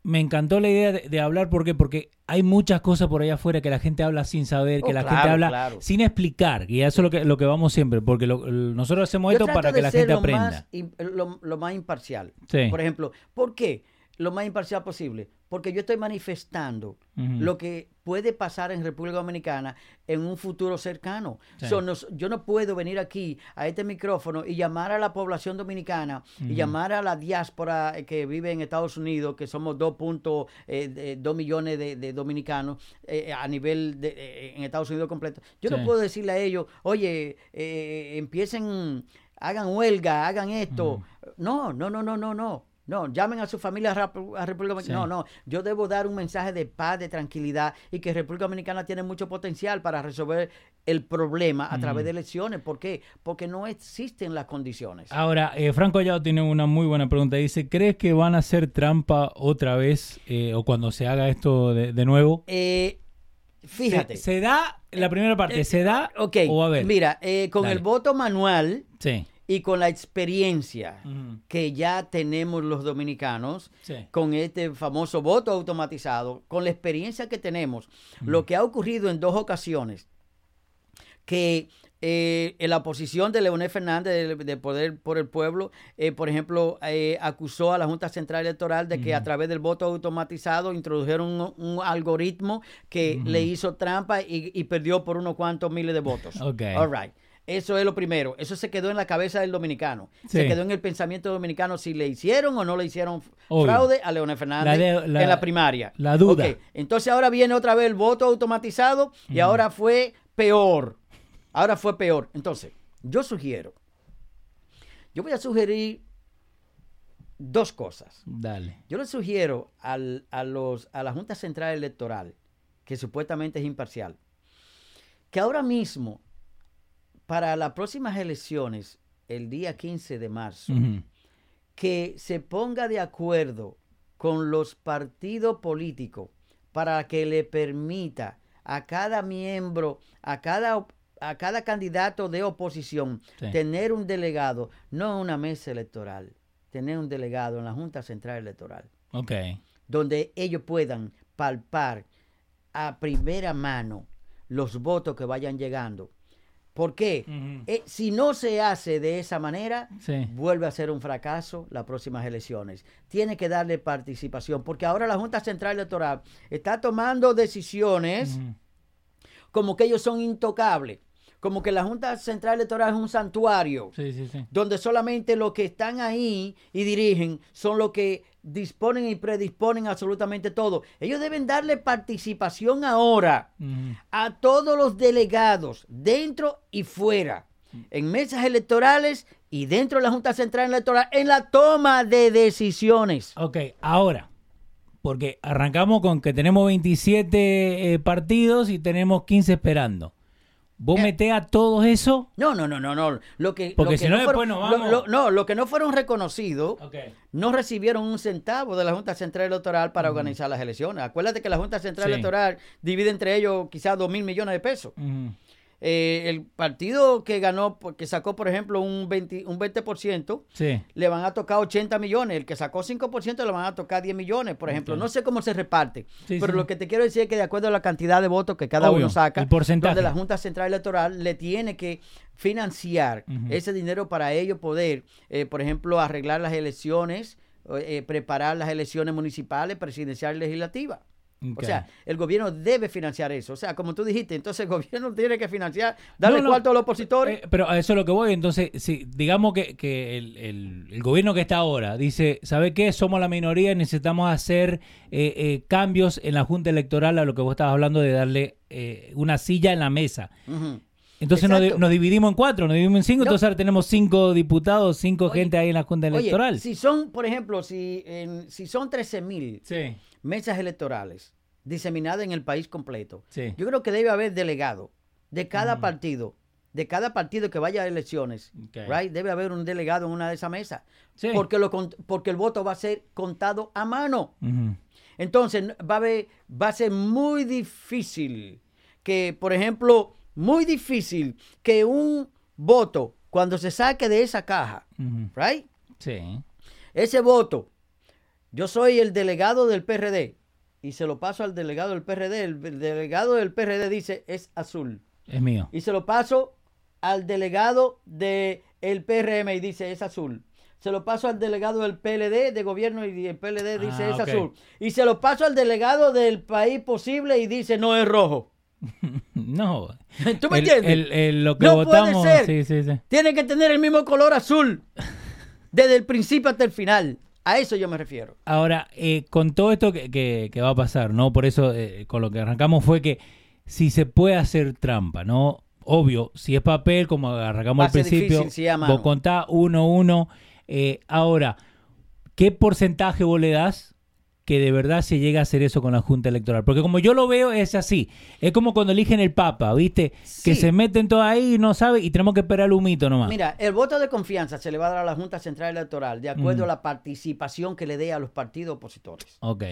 Speaker 1: me encantó la idea de, de hablar, ¿por qué? Porque hay muchas cosas por allá afuera que la gente habla sin saber, que
Speaker 2: Oh,
Speaker 1: la
Speaker 2: claro,
Speaker 1: gente habla
Speaker 2: claro.
Speaker 1: sin explicar, y eso es lo que, lo que vamos siempre, porque lo- nosotros hacemos
Speaker 2: Yo
Speaker 1: esto para que la gente
Speaker 2: lo
Speaker 1: aprenda.
Speaker 2: Más, lo, lo más imparcial.
Speaker 1: Sí.
Speaker 2: Por ejemplo, ¿por qué? Lo más imparcial posible. Porque yo estoy manifestando lo que puede pasar en República Dominicana en un futuro cercano.
Speaker 1: Sí.
Speaker 2: So, nos- yo no puedo venir aquí a este micrófono y llamar a la población dominicana y llamar a la diáspora eh, que vive en Estados Unidos, que somos 2.2 millones de, de dominicanos eh, a nivel de, eh, en Estados Unidos completo. Yo
Speaker 1: Sí.
Speaker 2: no puedo decirle a ellos, oye, eh, empiecen, hagan huelga, hagan esto. No, no, no, no, no, no. No, llamen a su familia a República Dominicana.
Speaker 1: Sí.
Speaker 2: No, no. Yo debo dar un mensaje de paz, de tranquilidad y que República Dominicana tiene mucho potencial para resolver el problema a través de elecciones. ¿Por qué? Porque no existen las condiciones.
Speaker 1: Ahora, eh, Franco Ayao tiene una muy buena pregunta. Dice, ¿crees que van a hacer trampa otra vez eh, o cuando se haga esto de, de nuevo?
Speaker 2: Eh, fíjate.
Speaker 1: Se, se da, la primera parte, ¿se da
Speaker 2: ok,
Speaker 1: o va a haber?
Speaker 2: mira, eh, con
Speaker 1: Dale.
Speaker 2: el voto manual
Speaker 1: Sí.
Speaker 2: Y con la experiencia que ya tenemos los dominicanos,
Speaker 1: Sí.
Speaker 2: con este famoso voto automatizado, con la experiencia que tenemos, lo que ha ocurrido en dos ocasiones, que eh, en la oposición de Leonel Fernández de, de Poder por el Pueblo, eh, por ejemplo, eh, acusó a la Junta Central Electoral de que a través del voto automatizado introdujeron un, un algoritmo que le hizo trampa y, y perdió por unos cuantos miles de votos.
Speaker 1: Ok.
Speaker 2: All right. Eso es lo primero. Eso se quedó en la cabeza del dominicano. Se quedó en el pensamiento dominicano si le hicieron o no le hicieron
Speaker 1: Obvio.
Speaker 2: fraude a Leonel Fernández
Speaker 1: La de- la-
Speaker 2: en la primaria.
Speaker 1: la duda.
Speaker 2: Entonces ahora viene otra vez el voto automatizado y ahora fue peor. Ahora fue peor. Entonces, yo sugiero, yo voy a sugerir dos cosas.
Speaker 1: Dale.
Speaker 2: Yo le sugiero al- a, los, a la Junta Central Electoral, que supuestamente es imparcial, que ahora mismo, para las próximas elecciones, el día 15 de marzo, que se ponga de acuerdo con los partidos políticos para que le permita a cada miembro, a cada, a cada candidato de oposición
Speaker 1: Sí.
Speaker 2: tener un delegado, no una mesa electoral, tener un delegado en la Junta Central Electoral,
Speaker 1: Ok.
Speaker 2: donde ellos puedan palpar a primera mano los votos que vayan llegando. ¿Por qué? Eh, si no se hace de esa manera,
Speaker 1: Sí.
Speaker 2: vuelve a ser un fracaso las próximas elecciones. Tiene que darle participación, porque ahora la Junta Central Electoral está tomando decisiones como que ellos son intocables, como que la Junta Central Electoral es un santuario,
Speaker 1: Sí, sí, sí.
Speaker 2: donde solamente los que están ahí y dirigen son los que disponen y predisponen absolutamente todo. Ellos deben darle participación ahora a todos los delegados, dentro y fuera, en mesas electorales y dentro de la Junta Central Electoral en la toma de decisiones.
Speaker 1: Ok, ahora, porque arrancamos con que tenemos 27 eh, partidos y tenemos 15 esperando. ¿Vos
Speaker 2: Eh.
Speaker 1: metés a todos eso?
Speaker 2: No, no, no, no, no. Lo que,
Speaker 1: Porque
Speaker 2: lo
Speaker 1: si
Speaker 2: que
Speaker 1: no,
Speaker 2: fueron-
Speaker 1: después nos vamos-
Speaker 2: lo- no, lo que no fueron reconocidos no recibieron un centavo de la Junta Central Electoral para organizar las elecciones. Acuérdate que la Junta Central
Speaker 1: Sí.
Speaker 2: Electoral divide entre ellos quizás dos mil millones de pesos. Eh, el partido que ganó, que sacó, por ejemplo, un 20%, un 20%
Speaker 1: Sí.
Speaker 2: le van a tocar 80 millones. El que sacó 5% le van a tocar 10 millones, por ejemplo. No sé cómo se reparte,
Speaker 1: Sí,
Speaker 2: pero
Speaker 1: sí.
Speaker 2: lo que te quiero decir es que de acuerdo a la cantidad de votos que cada
Speaker 1: Obvio,
Speaker 2: uno saca,
Speaker 1: el porcentaje.
Speaker 2: donde la Junta Central Electoral le tiene que financiar ese dinero para ellos poder, eh, por ejemplo, arreglar las elecciones, eh, preparar las elecciones municipales, presidenciales y legislativas. O sea, el gobierno debe financiar eso. O sea, como tú dijiste, entonces el gobierno tiene que financiar, darle
Speaker 1: No, no.
Speaker 2: cuarto a los oportitores.
Speaker 1: Eh, pero a eso es lo que voy. Entonces, si digamos que, que el, el- el gobierno que está ahora dice, ¿sabe qué? Somos la minoría y necesitamos hacer eh, eh, cambios en la Junta Electoral a lo que vos estabas hablando de darle eh, una silla en la mesa. Entonces nos, dividimos en cuatro, nos dividimos en cinco,
Speaker 2: No.
Speaker 1: entonces ahora tenemos cinco diputados, cinco
Speaker 2: Oye,
Speaker 1: gente ahí en la Junta
Speaker 2: Oye,
Speaker 1: Electoral.
Speaker 2: si son, por ejemplo, si, en- si son 13 mil
Speaker 1: sí,
Speaker 2: mesas electorales diseminadas en el país completo,
Speaker 1: sí.
Speaker 2: yo creo que debe haber delegado de cada partido, de cada partido que vaya a elecciones, right? Debe haber un delegado en una de esas mesas,
Speaker 1: Sí.
Speaker 2: porque, lo, porque el voto va a ser contado a mano. Entonces va a, haber- va a ser muy difícil que, por ejemplo, muy difícil que un voto, cuando se saque de esa caja, right?
Speaker 1: Sí.
Speaker 2: Ese voto, yo soy el delegado del PRD y se lo paso al delegado del PRD. El, el delegado del PRD dice es azul.
Speaker 1: Es mío.
Speaker 2: Y se lo paso al delegado del PRM y dice es azul. Se lo paso al delegado del PLD de gobierno y el PLD dice
Speaker 1: Ah,
Speaker 2: es
Speaker 1: ok.
Speaker 2: azul. Y se lo paso al delegado del país posible y dice no es rojo.
Speaker 1: No.
Speaker 2: ¿Tú me
Speaker 1: El-
Speaker 2: entiendes?
Speaker 1: el- el- lo que
Speaker 2: No puede
Speaker 1: votamos.
Speaker 2: ser.
Speaker 1: Sí, sí, sí.
Speaker 2: Tiene que tener el mismo color azul desde el principio hasta el final. A eso yo me refiero.
Speaker 1: Ahora, eh, con todo esto que, que- que va a pasar, ¿no? Por eso, eh, con lo que arrancamos fue que si se puede hacer trampa, ¿no? Obvio, si es papel, como arrancamos al principio,
Speaker 2: difícil, sí,
Speaker 1: vos contás uno, uno. Eh, ahora, ¿qué porcentaje vos le das que de verdad se llega a hacer eso con la Junta Electoral? Porque como yo lo veo, es así. Es como cuando eligen el Papa, ¿viste? Que se meten todos ahí y no sabe y tenemos que esperar el humito nomás.
Speaker 2: Mira, el voto de confianza se le va a dar a la Junta Central Electoral de acuerdo a la participación que le dé a los partidos opositores.
Speaker 1: Ok.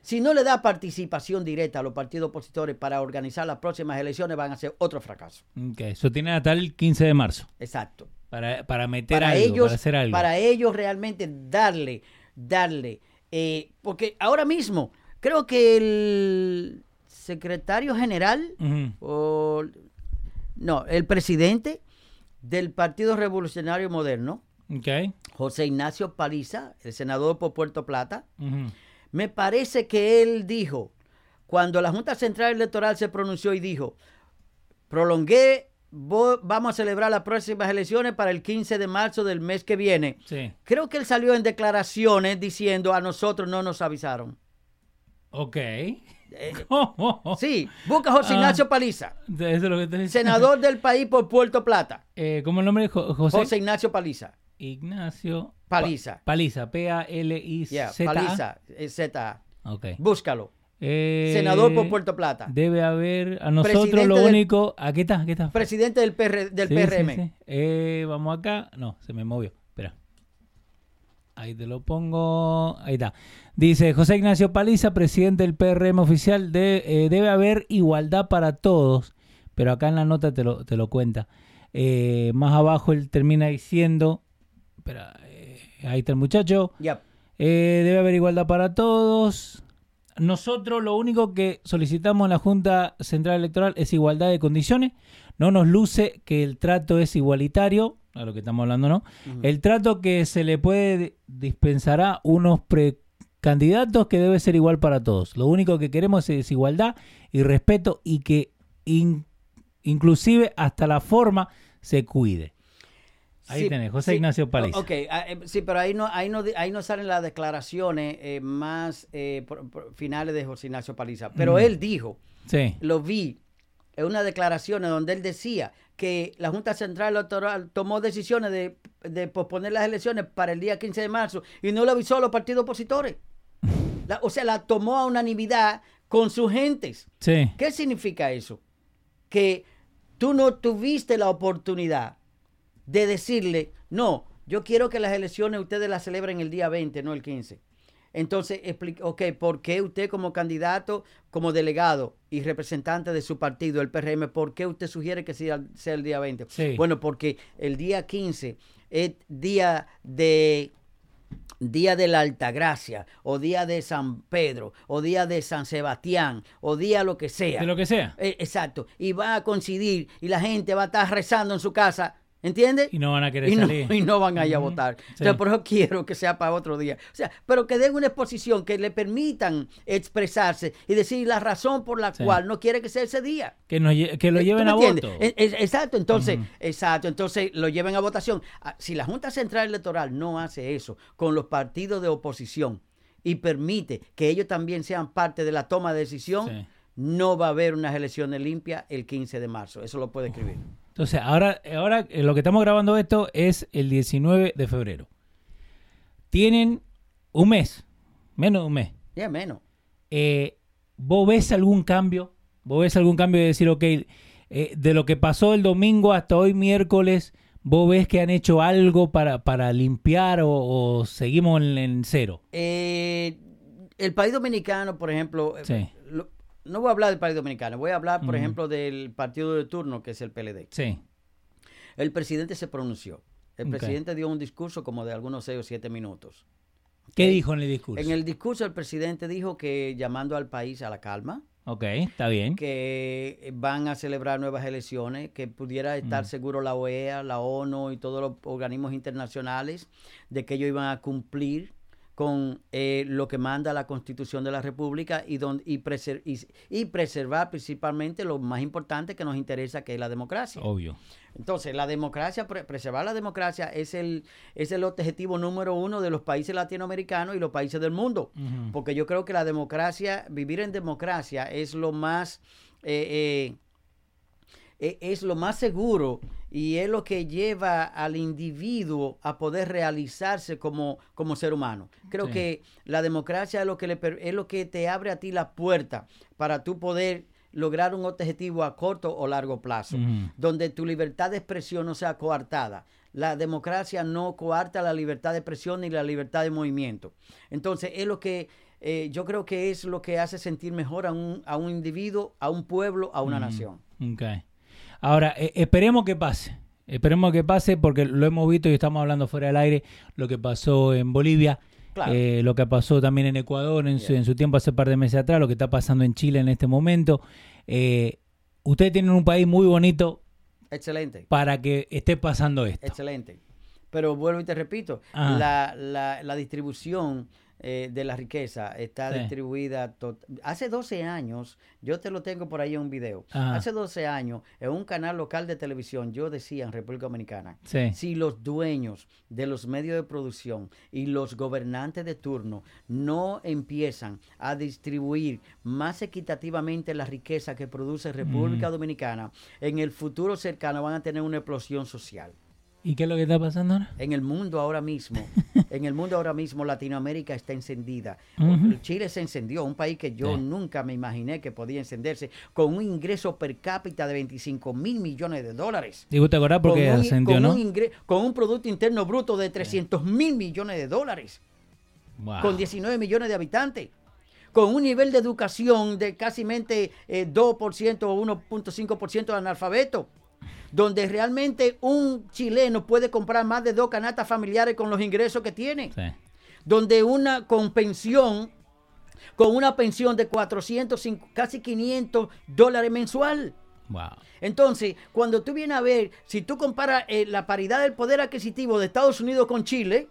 Speaker 2: Si no le da participación directa a los partidos opositores para organizar las próximas elecciones, van a ser otro fracaso.
Speaker 1: Ok. Eso tiene hasta el 15 de marzo.
Speaker 2: Exacto.
Speaker 1: Para, para meter
Speaker 2: Para
Speaker 1: algo,
Speaker 2: ellos,
Speaker 1: para hacer algo.
Speaker 2: para ellos realmente darle, darle, eh, porque ahora mismo creo que el secretario general o no, el presidente del Partido Revolucionario Moderno. José Ignacio Paliza, el senador por Puerto Plata, me parece que él dijo, cuando la Junta Central Electoral se pronunció y dijo, prolongué, vamos a celebrar las próximas elecciones para el 15 de marzo del mes que viene.
Speaker 1: Sí.
Speaker 2: Creo que él salió en declaraciones diciendo a nosotros no nos avisaron.
Speaker 1: Ok.
Speaker 2: Eh,
Speaker 1: Eso
Speaker 2: sí, busca a José
Speaker 1: Ah.
Speaker 2: Ignacio Paliza,
Speaker 1: es lo que te
Speaker 2: senador del país por Puerto Plata.
Speaker 1: Eh, ¿Cómo el nombre? Jo- José.
Speaker 2: José Ignacio Paliza.
Speaker 1: Ignacio.
Speaker 2: Paliza.
Speaker 1: Pa- Paliza. P-A-L-I-Z.
Speaker 2: Yeah, Paliza, eh, Z.
Speaker 1: Ok.
Speaker 2: Búscalo.
Speaker 1: Eh,
Speaker 2: Senador por Puerto Plata.
Speaker 1: Debe haber. A nosotros
Speaker 2: Presidente
Speaker 1: lo
Speaker 2: del-
Speaker 1: único. Aquí está, aquí está.
Speaker 2: Presidente del, PR del
Speaker 1: Sí, sí,
Speaker 2: PRM.
Speaker 1: sí. Eh, vamos acá. No, se me movió. Espera. Ahí te lo pongo. Ahí está. Dice José Ignacio Paliza, presidente del PRM oficial. De, eh, debe haber igualdad para todos. Pero acá en la nota te lo, te lo cuenta. Eh, más abajo él termina diciendo. Espera, eh, ahí está el muchacho.
Speaker 2: Ya.
Speaker 1: Eh, debe haber igualdad para todos. Nosotros lo único que solicitamos en la Junta Central Electoral es igualdad de condiciones. No nos luce que el trato es igualitario, a lo que estamos hablando, ¿no? El trato que se le puede dispensará unos precandidatos que debe ser igual para todos. Lo único que queremos es igualdad y respeto y que in- inclusive hasta la forma se cuide. Ahí
Speaker 2: Sí,
Speaker 1: tenés, José
Speaker 2: sí.
Speaker 1: Ignacio Paliza.
Speaker 2: Ok, ah, eh, sí, pero ahí no, ahí no, ahí no salen las declaraciones eh, más eh, por- por- finales de José Ignacio Paliza. Pero
Speaker 1: Mm.
Speaker 2: él dijo,
Speaker 1: Sí.
Speaker 2: lo vi en una declaración donde él decía que la Junta Central Electoral tomó decisiones de, de posponer las elecciones para el día 15 de marzo y no lo avisó a los partidos opositores. La- o sea, la tomó a unanimidad con sus gentes.
Speaker 1: Sí.
Speaker 2: ¿Qué significa eso? Que tú no tuviste la oportunidad de decirle, no, yo quiero que las elecciones ustedes las celebren el día 20, no el 15. Entonces, ok, ¿por qué usted como candidato, como delegado y representante de su partido, el PRM, por qué usted sugiere que sea, sea el día 20?
Speaker 1: Sí.
Speaker 2: Bueno, porque el día 15 es día de día de la Altagracia, o día de San Pedro, o día de San Sebastián, o día lo que sea.
Speaker 1: De lo que sea.
Speaker 2: Eh, exacto. Y va a coincidir y la gente va a estar rezando en su casa. ¿Entiendes?
Speaker 1: Y no van a querer
Speaker 2: y no,
Speaker 1: salir.
Speaker 2: y no van a ir a votar.
Speaker 1: Sí.
Speaker 2: Entonces, por eso quiero que sea para otro día. O sea, pero que den una exposición, que le permitan expresarse y decir la razón por la
Speaker 1: Sí.
Speaker 2: cual no quiere que sea ese día.
Speaker 1: Que, lle- que lo
Speaker 2: Eh, ¿tú
Speaker 1: lleven a voto.
Speaker 2: Eh, eh, exacto, entonces, exacto, entonces lo lleven a votación. Ah, Si la Junta Central Electoral no hace eso con los partidos de oposición y permite que ellos también sean parte de la toma de decisión,
Speaker 1: Sí.
Speaker 2: no va a haber unas elecciones limpias el 15 de marzo. Eso lo puede escribir.
Speaker 1: Entonces, ahora, ahora eh, lo que estamos grabando esto es el 19 de febrero. Tienen un mes, menos de un mes.
Speaker 2: Ya menos.
Speaker 1: Eh, ¿Vos ves algún cambio? ¿Vos ves algún cambio de decir, ok, eh, de lo que pasó el domingo hasta hoy miércoles, ¿vos ves que han hecho algo para, para limpiar o, o seguimos en, en cero?
Speaker 2: Eh, el país dominicano, por ejemplo,
Speaker 1: Sí.
Speaker 2: No voy a hablar del país dominicano, voy a hablar, por ejemplo, del partido de turno, que es el PLD.
Speaker 1: Sí,
Speaker 2: El presidente se pronunció. El presidente dio un discurso como de algunos seis o siete minutos.
Speaker 1: ¿qué dijo en el discurso?
Speaker 2: En el discurso el presidente dijo que llamando al país a la calma,
Speaker 1: Ok, está bien.
Speaker 2: que van a celebrar nuevas elecciones, que pudiera estar
Speaker 1: Mm.
Speaker 2: seguro la OEA, la ONU y todos los organismos internacionales de que ellos iban a cumplir con eh, lo que manda la Constitución de la República y, don- y, preser- y, y preservar principalmente lo más importante que nos interesa, que es la democracia.
Speaker 1: Obvio.
Speaker 2: Entonces, la democracia, pre- preservar la democracia es el, es el objetivo número uno de los países latinoamericanos y los países del mundo. Porque yo creo que la democracia, vivir en democracia es lo más, eh, eh, es lo más seguro y es lo que lleva al individuo a poder realizarse como, como ser humano. Creo
Speaker 1: Sí.
Speaker 2: que la democracia es lo que le es lo que te abre a ti la puerta para tú poder lograr un objetivo a corto o largo plazo, donde tu libertad de expresión no sea coartada. La democracia no coarta la libertad de expresión ni la libertad de movimiento. Entonces, es lo que eh, yo creo que es lo que hace sentir mejor a un, a un individuo, a un pueblo, a una nación.
Speaker 1: Ahora, eh, esperemos que pase. Esperemos que pase porque lo hemos visto y estamos hablando fuera del aire, lo que pasó en Bolivia,
Speaker 2: Claro.
Speaker 1: eh, lo que pasó también en Ecuador en, su, en su tiempo hace par de meses atrás, lo que está pasando en Chile en este momento. Eh, ustedes tienen un país muy bonito
Speaker 2: Excelente,
Speaker 1: para que esté pasando esto.
Speaker 2: excelente. Pero vuelvo y te repito, la- la distribución eh, de la riqueza está
Speaker 1: Sí.
Speaker 2: distribuida. Hace 12 años, yo te lo tengo por ahí en un video.
Speaker 1: Ajá.
Speaker 2: Hace 12 años, en un canal local de televisión, yo decía en República Dominicana,
Speaker 1: Sí.
Speaker 2: Si los dueños de los medios de producción y los gobernantes de turno no empiezan a distribuir más equitativamente la riqueza que produce República Dominicana, en el futuro cercano van a tener una explosión social.
Speaker 1: ¿Y qué es lo que está pasando ahora?
Speaker 2: En el mundo ahora mismo, en el mundo ahora mismo, Latinoamérica está encendida.
Speaker 1: Ujú.
Speaker 2: Chile se encendió, un país que yo
Speaker 1: Sí.
Speaker 2: nunca me imaginé que podía encenderse, con un ingreso per cápita de 25 mil millones de dólares
Speaker 1: Digo, ¿te acordás porque
Speaker 2: con un,
Speaker 1: ascendió,
Speaker 2: con
Speaker 1: no?
Speaker 2: un con un Producto Interno Bruto de 300 mil millones de dólares,
Speaker 1: Wow.
Speaker 2: con 19 millones de habitantes, con un nivel de educación de casi mente, eh, 2% o 1.5% de analfabeto, donde realmente un chileno puede comprar más de dos canastas familiares con los ingresos que tiene,
Speaker 1: Sí.
Speaker 2: donde una con pensión, con una pensión de 400, cinco- casi 500 dólares mensual.
Speaker 1: Wow.
Speaker 2: Entonces, cuando tú vienes a ver, si tú comparas eh, la paridad del poder adquisitivo de Estados Unidos con Chile,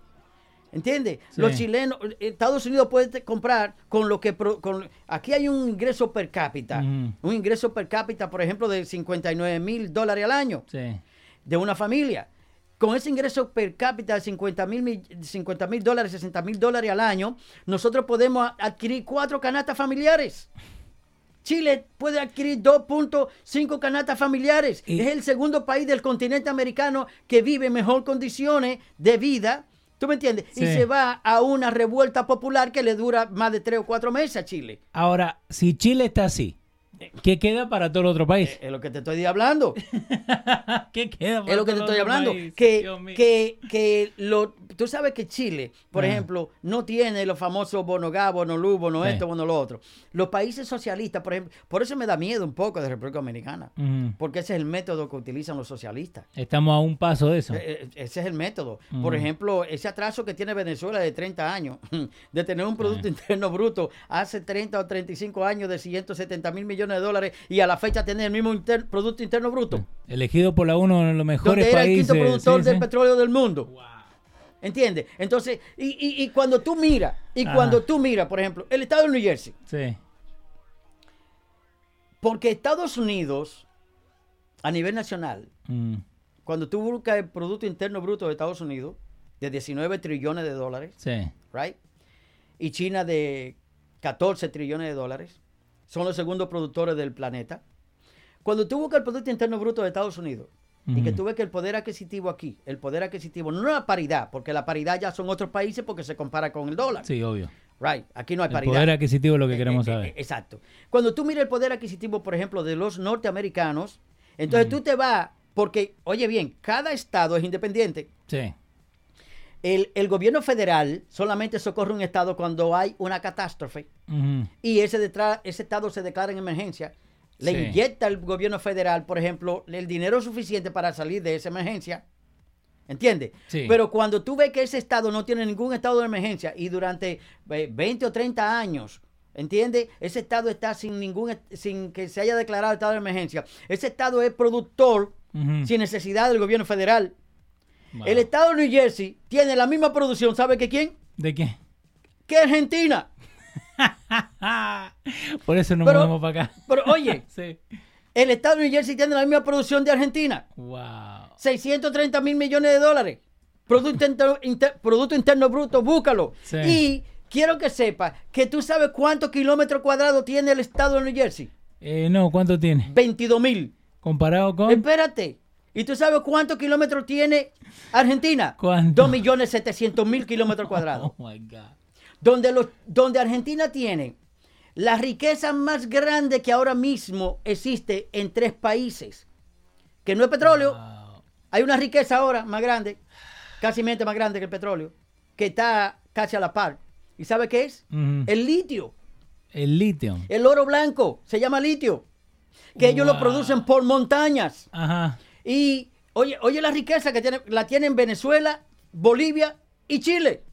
Speaker 2: ¿entiendes?
Speaker 1: Sí.
Speaker 2: Los chilenos, eh, Estados Unidos puede comprar con lo que... con- aquí hay un ingreso per cápita, un ingreso per cápita, por ejemplo, de 59 mil dólares al año
Speaker 1: Sí.
Speaker 2: de una familia. Con ese ingreso per cápita de 50 mil dólares, 60 mil dólares al año, nosotros podemos adquirir cuatro canastas familiares. Chile puede adquirir 2.5 canastas familiares.
Speaker 1: Y-
Speaker 2: es el segundo país del continente americano que vive en mejor condiciones de vida. ¿Tú me entiendes? Y se va a una revuelta popular que le dura más de tres o cuatro meses a Chile.
Speaker 1: Ahora, si Chile está así, ¿qué queda para todo el otro país?
Speaker 2: Es lo que te estoy hablando.
Speaker 1: ¿Qué queda para
Speaker 2: Es lo que te estoy hablando.
Speaker 1: país?
Speaker 2: Que, que, que lo, tú sabes que Chile, por
Speaker 1: Ah.
Speaker 2: ejemplo, no tiene los famosos bono gas, bono
Speaker 1: Sí.
Speaker 2: esto, bono lo otro. Los países socialistas, por ejemplo, por eso me da miedo un poco de República Dominicana. Porque ese es el método que utilizan los socialistas.
Speaker 1: Estamos a un paso de eso.
Speaker 2: Eh, eh, Ese es el método. Por ejemplo, ese atraso que tiene Venezuela de 30 años, de tener un Producto Interno Bruto hace 30 o 35 años de 170 mil millones de dólares y a la fecha tener el mismo inter- Producto Interno Bruto,
Speaker 1: Elegido por la uno de los mejores
Speaker 2: donde era el
Speaker 1: países.
Speaker 2: quinto productor
Speaker 1: sí,
Speaker 2: del petróleo del mundo. ¿Entiendes? Entonces, y, y- y cuando tú miras, y
Speaker 1: Ajá.
Speaker 2: cuando tú miras, por ejemplo, el estado de New Jersey,
Speaker 1: Sí.
Speaker 2: porque Estados Unidos, a nivel nacional,
Speaker 1: Mm,
Speaker 2: cuando tú buscas el Producto Interno Bruto de Estados Unidos, de 19 trillones de dólares,
Speaker 1: sí.
Speaker 2: right? Y China de 14 trillones de dólares. Son los segundos productores del planeta. Cuando tú buscas el Producto Interno Bruto de Estados Unidos y que tú ves que el poder adquisitivo aquí, el poder adquisitivo, no la paridad, porque la paridad ya son otros países porque se compara con el dólar.
Speaker 1: Sí, obvio.
Speaker 2: Right, aquí no hay
Speaker 1: El
Speaker 2: paridad.
Speaker 1: poder adquisitivo es lo que
Speaker 2: Eh,
Speaker 1: queremos
Speaker 2: eh, eh,
Speaker 1: saber.
Speaker 2: exacto. Cuando tú miras el poder adquisitivo, por ejemplo, de los norteamericanos, entonces tú te vas, porque, oye bien, cada estado es independiente.
Speaker 1: Sí.
Speaker 2: El, el gobierno federal solamente socorre un estado cuando hay una catástrofe y ese, estado se declara en emergencia. Le
Speaker 1: Sí.
Speaker 2: inyecta al gobierno federal, por ejemplo, el dinero suficiente para salir de esa emergencia. ¿Entiendes?
Speaker 1: Sí.
Speaker 2: Pero cuando tú ves que ese estado no tiene ningún estado de emergencia y durante eh, 20 o 30 años, ¿entiendes? Ese estado está sin ningún sin que se haya declarado estado de emergencia. Ese estado es productor sin necesidad del gobierno federal.
Speaker 1: Wow.
Speaker 2: El estado de New Jersey tiene la misma producción, ¿sabe que quién?
Speaker 1: ¿De qué?
Speaker 2: Que Argentina.
Speaker 1: Por eso
Speaker 2: Pero-
Speaker 1: movemos para acá.
Speaker 2: Pero oye,
Speaker 1: Sí.
Speaker 2: el estado de New Jersey tiene la misma producción de Argentina.
Speaker 1: Wow.
Speaker 2: 630 mil millones de dólares. Producto interno, inter- Producto Interno Bruto, búscalo.
Speaker 1: Sí.
Speaker 2: Y quiero que sepa que tú sabes cuántos kilómetros cuadrados tiene el estado de New Jersey.
Speaker 1: Eh, no, ¿cuánto tiene?
Speaker 2: 22 mil.
Speaker 1: Comparado con.
Speaker 2: Espérate. ¿Y tú sabes cuántos kilómetros tiene Argentina?
Speaker 1: ¿Cuánto?
Speaker 2: 2 millones 700 mil kilómetros cuadrados.
Speaker 1: Oh my God.
Speaker 2: donde, los, donde Argentina tiene la riqueza más grande que ahora mismo existe en tres países. Que no es petróleo,
Speaker 1: Wow.
Speaker 2: hay una riqueza ahora más grande, casi mente más grande que el petróleo, que está casi a la par. ¿Y sabe qué es?
Speaker 1: Ujú.
Speaker 2: El litio,
Speaker 1: El litio.
Speaker 2: el oro blanco, se llama litio, que ellos lo producen por montañas.
Speaker 1: Ajá.
Speaker 2: Y oye, oye la riqueza que tiene, la tienen Venezuela, Bolivia y Chile.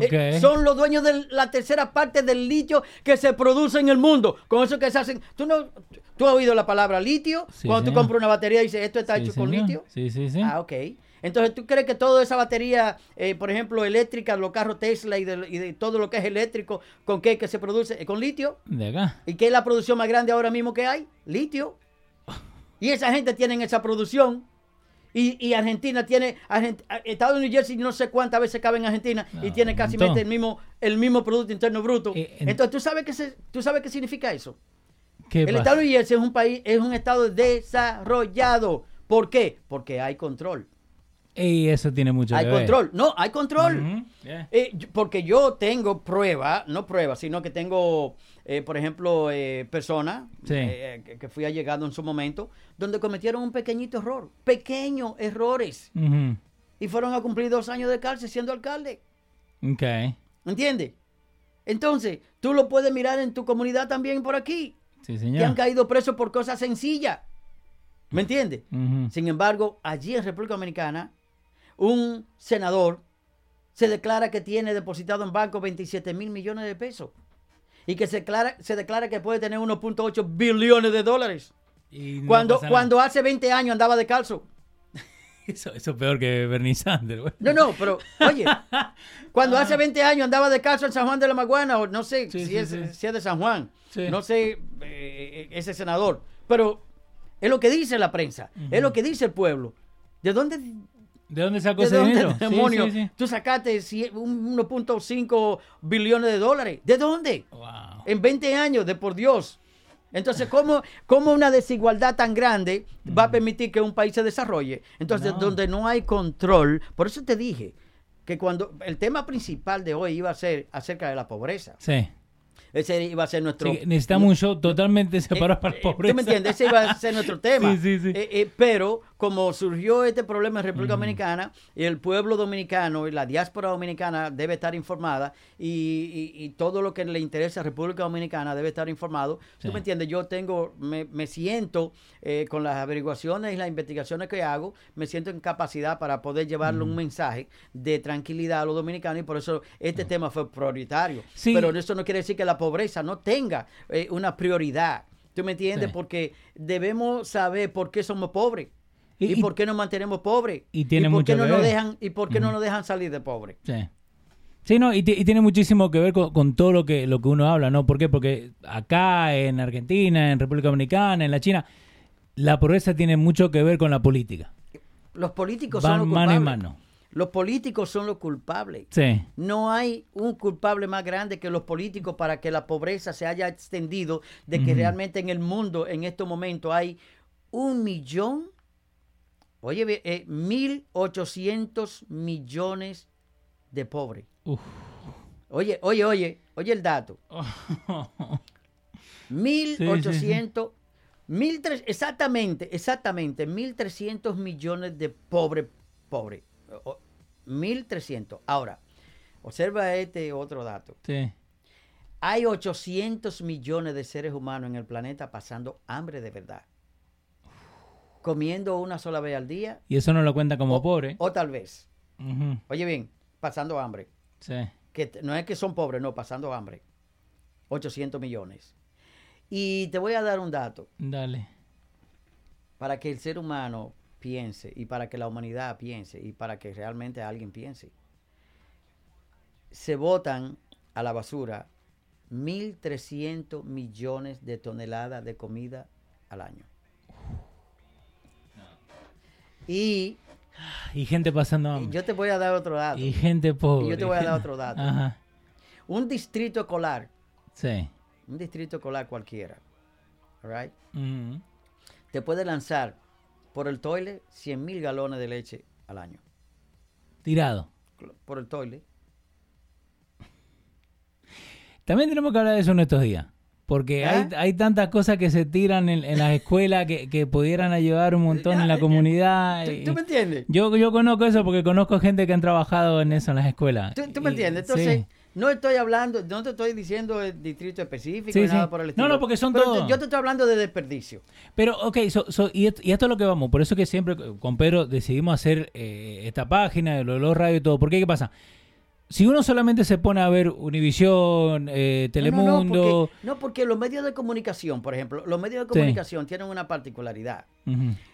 Speaker 2: Eh, son los dueños de la tercera parte del litio que se produce en el mundo. Con eso que se hacen. ¿Tú, no, tú has oído la palabra litio?
Speaker 1: Sí,
Speaker 2: Cuando tú
Speaker 1: señor.
Speaker 2: compras una batería y dices, esto está
Speaker 1: Sí,
Speaker 2: hecho con litio.
Speaker 1: Sí, sí, sí.
Speaker 2: Ah, ok. Entonces, ¿tú crees que toda esa batería, eh, por ejemplo, eléctrica, los carros Tesla y de, y de todo lo que es eléctrico, ¿con qué que se produce? Con litio.
Speaker 1: De acá.
Speaker 2: ¿Y qué es la producción más grande ahora mismo que hay? Litio. Y esa gente tiene esa producción. Y, y Argentina tiene, Argent- Estados Unidos New Jersey no sé cuántas veces cabe en Argentina y tiene casi el mismo, el mismo Producto Interno Bruto.
Speaker 1: Eh, en-
Speaker 2: Entonces, ¿tú sabes, qué se- ¿tú sabes qué significa eso?
Speaker 1: ¿Qué
Speaker 2: El
Speaker 1: pasa?
Speaker 2: Estado de New Jersey es un país, es un estado desarrollado. ¿Por qué? Porque hay control.
Speaker 1: Y eso tiene mucho
Speaker 2: Hay
Speaker 1: que ver.
Speaker 2: control. No, hay control.
Speaker 1: Yeah.
Speaker 2: Eh, porque yo tengo prueba, no prueba, sino que tengo, eh, por ejemplo, eh, personas
Speaker 1: Sí.
Speaker 2: eh, que, que fui allegado en su momento, donde cometieron un pequeñito error, pequeños errores, y fueron a cumplir dos años de cárcel siendo alcalde.
Speaker 1: Ok.
Speaker 2: ¿Entiendes? Entonces, tú lo puedes mirar en tu comunidad también por aquí,
Speaker 1: Sí,
Speaker 2: que
Speaker 1: señor.
Speaker 2: han caído presos por cosas sencillas. ¿Me entiendes? Sin embargo, allí en República Dominicana, un senador se declara que tiene depositado en banco 27 mil millones de pesos y que se declara, se declara que puede tener 1.8 billones de dólares.
Speaker 1: Y no
Speaker 2: cuando, cuando hace 20 años andaba de calzo.
Speaker 1: Eso, eso es peor que Bernie Sanders.
Speaker 2: No, no, pero oye, cuando hace 20 años andaba de calzo en San Juan de la Maguana, o no sé
Speaker 1: Sí,
Speaker 2: si,
Speaker 1: sí,
Speaker 2: es,
Speaker 1: sí.
Speaker 2: si es de San Juan, no sé eh, ese senador, pero es lo que dice la prensa, es lo que dice el pueblo. ¿De dónde,
Speaker 1: ¿De dónde sacó
Speaker 2: ¿De
Speaker 1: ese
Speaker 2: dónde,
Speaker 1: dinero?
Speaker 2: Demonio?
Speaker 1: sí, sí.
Speaker 2: Tú sacaste cien- un 1.5 billones de dólares. ¿De dónde?
Speaker 1: Wow.
Speaker 2: En 20 años, de por Dios. Entonces, ¿cómo, ¿cómo, una desigualdad tan grande va a permitir que un país se desarrolle? Entonces, donde no hay control, por eso te dije que cuando el tema principal de hoy iba a ser acerca de la pobreza.
Speaker 1: Sí.
Speaker 2: Ese iba a ser nuestro...
Speaker 1: necesitamos un show totalmente separado para la
Speaker 2: eh,
Speaker 1: pobreza.
Speaker 2: ¿Tú me entiendes? Ese iba a ser nuestro tema.
Speaker 1: Sí, sí, sí.
Speaker 2: Eh, eh, pero como surgió este problema en República Dominicana, el pueblo dominicano y la diáspora dominicana debe estar informada y, todo lo que le interesa a República Dominicana debe estar informado. ¿Tú me entiendes? Yo tengo, me, me siento con las averiguaciones y las investigaciones que hago, me siento en capacidad para poder llevarle un mensaje de tranquilidad a los dominicanos y por eso este tema fue prioritario. Pero eso no quiere decir que la pobreza no tenga eh, una prioridad. ¿Tú me entiendes? Porque debemos saber por qué somos pobres. Y, por qué nos mantenemos pobres.
Speaker 1: Y, tiene
Speaker 2: por
Speaker 1: qué
Speaker 2: no nos dejan Y por qué no nos dejan salir de pobres.
Speaker 1: Sí. Sí, no, y, tiene muchísimo que ver con, todo lo que, lo que uno habla, ¿no? ¿Por qué? Porque acá, en Argentina, en República Dominicana, en la China, la pobreza tiene mucho que ver con la política.
Speaker 2: Los políticos son los
Speaker 1: mano en mano.
Speaker 2: Los políticos son los culpables.
Speaker 1: Sí.
Speaker 2: No hay un culpable más grande que los políticos para que la pobreza se haya extendido, de que realmente en el mundo en estos momentos hay un millón, oye, eh, mil ochocientos millones de pobres. Oye, oye, oye, oye el dato. Mil ochocientos, mil tres, exactamente, exactamente, mil trescientos millones de pobres, pobres. 1.300. Ahora, observa este otro dato.
Speaker 1: Sí.
Speaker 2: Hay 800 millones de seres humanos en el planeta pasando hambre de verdad. Comiendo una sola vez al día.
Speaker 1: Y eso no lo cuenta como pobre.
Speaker 2: O tal vez. Oye bien, pasando hambre.
Speaker 1: Sí.
Speaker 2: Que no es que son pobres, no, pasando hambre. 800 millones. Y te voy a dar un dato.
Speaker 1: Dale.
Speaker 2: Para que el ser humano piense y para que la humanidad piense y para que realmente alguien piense. Se botan a la basura 1.300 millones de toneladas de comida al año. Y,
Speaker 1: y gente pasando hambre.
Speaker 2: Yo te voy a dar otro dato.
Speaker 1: Y gente pobre.
Speaker 2: Y yo te voy a dar otro dato. Un distrito escolar.
Speaker 1: Sí.
Speaker 2: Un distrito escolar cualquiera. Right? Te puede lanzar por el toile 100 mil galones de leche al año.
Speaker 1: Tirado.
Speaker 2: Por el toile.
Speaker 1: También tenemos que hablar de eso en estos días. Porque hay, ¿Eh? hay, tantas cosas que se tiran en, las escuelas que, que, pudieran ayudar un montón en la comunidad.
Speaker 2: ¿Tú, me entiendes?
Speaker 1: Yo, yo conozco eso porque conozco gente que han trabajado en eso en las escuelas.
Speaker 2: ¿Tú, me entiendes? Entonces, no estoy hablando, no te estoy diciendo el distrito específico ni nada por el estilo.
Speaker 1: No, no, porque son todos.
Speaker 2: Yo te estoy hablando de desperdicio.
Speaker 1: Pero, ok, y, esto, es lo que vamos. Por eso que siempre con Pedro decidimos hacer eh, esta página, de los radio y todo. ¿Por ¿qué pasa? Si uno solamente se pone a ver Univisión, eh, Telemundo...
Speaker 2: No, porque, los medios de comunicación, por ejemplo, los medios de comunicación tienen una particularidad.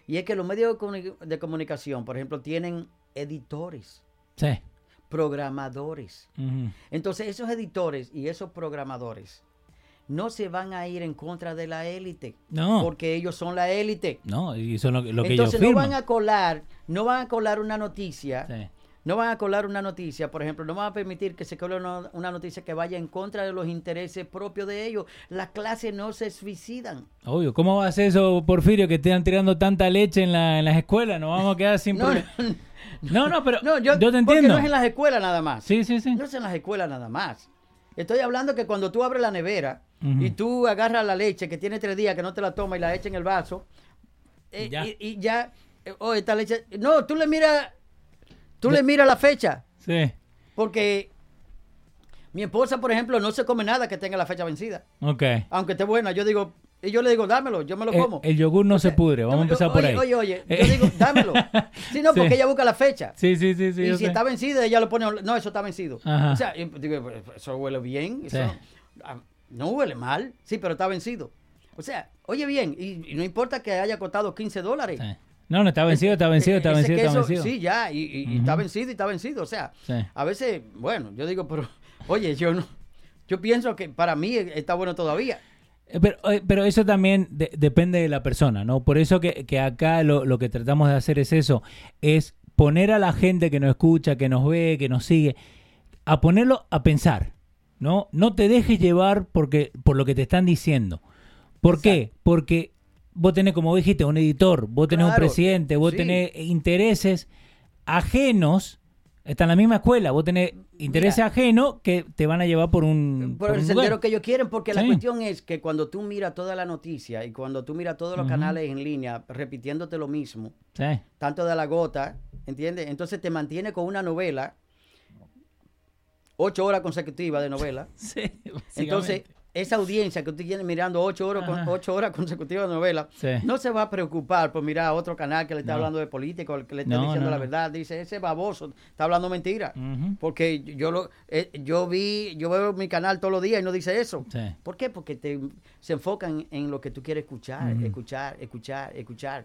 Speaker 2: Y es que los medios de comunicación, por ejemplo, tienen editores.
Speaker 1: Sí
Speaker 2: programadores. Entonces esos editores y esos programadores no se van a ir en contra de la élite.
Speaker 1: No.
Speaker 2: Porque ellos son la élite.
Speaker 1: No, y son lo, lo que
Speaker 2: Entonces
Speaker 1: ellos
Speaker 2: no van a colar, no van a colar una noticia. No van a colar una noticia, por ejemplo, no van a permitir que se cole una, noticia que vaya en contra de los intereses propios de ellos. Las clases no se suicidan.
Speaker 1: Obvio, ¿cómo va a ser eso, Porfirio, que estén tirando tanta leche en, la, en las escuelas? Nos vamos a quedar sin...
Speaker 2: no,
Speaker 1: no, no, pero no, yo, te entiendo.
Speaker 2: Porque no es en las escuelas nada más.
Speaker 1: Sí, sí, sí.
Speaker 2: No es en las escuelas nada más. Estoy hablando que cuando tú abres la nevera y tú agarras la leche que tiene tres días que no te la toma y la echas en el vaso, eh, Y, ya, eh, oh, esta leche, no, tú le miras, tú le miras la fecha.
Speaker 1: Sí.
Speaker 2: Porque mi esposa, por ejemplo, no se come nada que tenga la fecha vencida.
Speaker 1: Ok.
Speaker 2: Aunque esté buena, yo digo, y yo le digo, dámelo, yo me lo como.
Speaker 1: El, yogur no se pudre, vamos a empezar por
Speaker 2: ahí.
Speaker 1: Oye,
Speaker 2: oye, yo digo, dámelo. Sí, no, porque ella busca la fecha.
Speaker 1: Sí, sí, sí. sí
Speaker 2: y si está vencido, ella lo pone, no, eso está vencido. O sea, digo, eso huele bien, eso ah, no huele mal, sí, pero está vencido. O sea, oye bien, y, no importa que haya costado 15 dólares.
Speaker 1: No, no, está vencido, está vencido, está vencido, está vencido.
Speaker 2: Sí, ya, y, está vencido y está vencido. O sea, a veces, bueno, yo digo, pero, oye, yo no, yo pienso que para mí está bueno todavía.
Speaker 1: Eh, eh, pero, eso también depende de la persona, ¿no? Por eso que, acá lo, que tratamos de hacer es eso, es poner a la gente que nos escucha, que nos ve, que nos sigue, a ponerlo a pensar, ¿no? No te dejes llevar porque, por lo que te están diciendo. ¿Por qué? Porque vos tenés, como dijiste, un editor, vos tenés un presidente, vos
Speaker 2: sí.
Speaker 1: tenés intereses ajenos. Está en la misma escuela, vos tenés intereses ajenos que te van a llevar por un,
Speaker 2: por
Speaker 1: por
Speaker 2: el
Speaker 1: un
Speaker 2: sendero
Speaker 1: lugar.
Speaker 2: que ellos quieren, porque la cuestión es que cuando tú miras toda la noticia y cuando tú miras todos los canales en línea repitiéndote lo mismo,
Speaker 1: Sí.
Speaker 2: tanto de la gota, ¿entiendes? Entonces te mantiene con una novela, ocho horas consecutivas de novela.
Speaker 1: Sí,
Speaker 2: Entonces, esa audiencia que tú tienes mirando ocho horas, con- ocho horas consecutivas de novela,
Speaker 1: Sí.
Speaker 2: no se va a preocupar por mirar a otro canal que le está
Speaker 1: No.
Speaker 2: hablando de política o que le está
Speaker 1: No,
Speaker 2: diciendo
Speaker 1: no,
Speaker 2: la verdad. Dice, ese baboso está hablando mentira. Porque yo lo, eh, yo vi, yo veo mi canal todos los días y no dice eso.
Speaker 1: Sí.
Speaker 2: ¿Por qué? Porque te, se enfocan en lo que tú quieres escuchar, escuchar, escuchar, escuchar.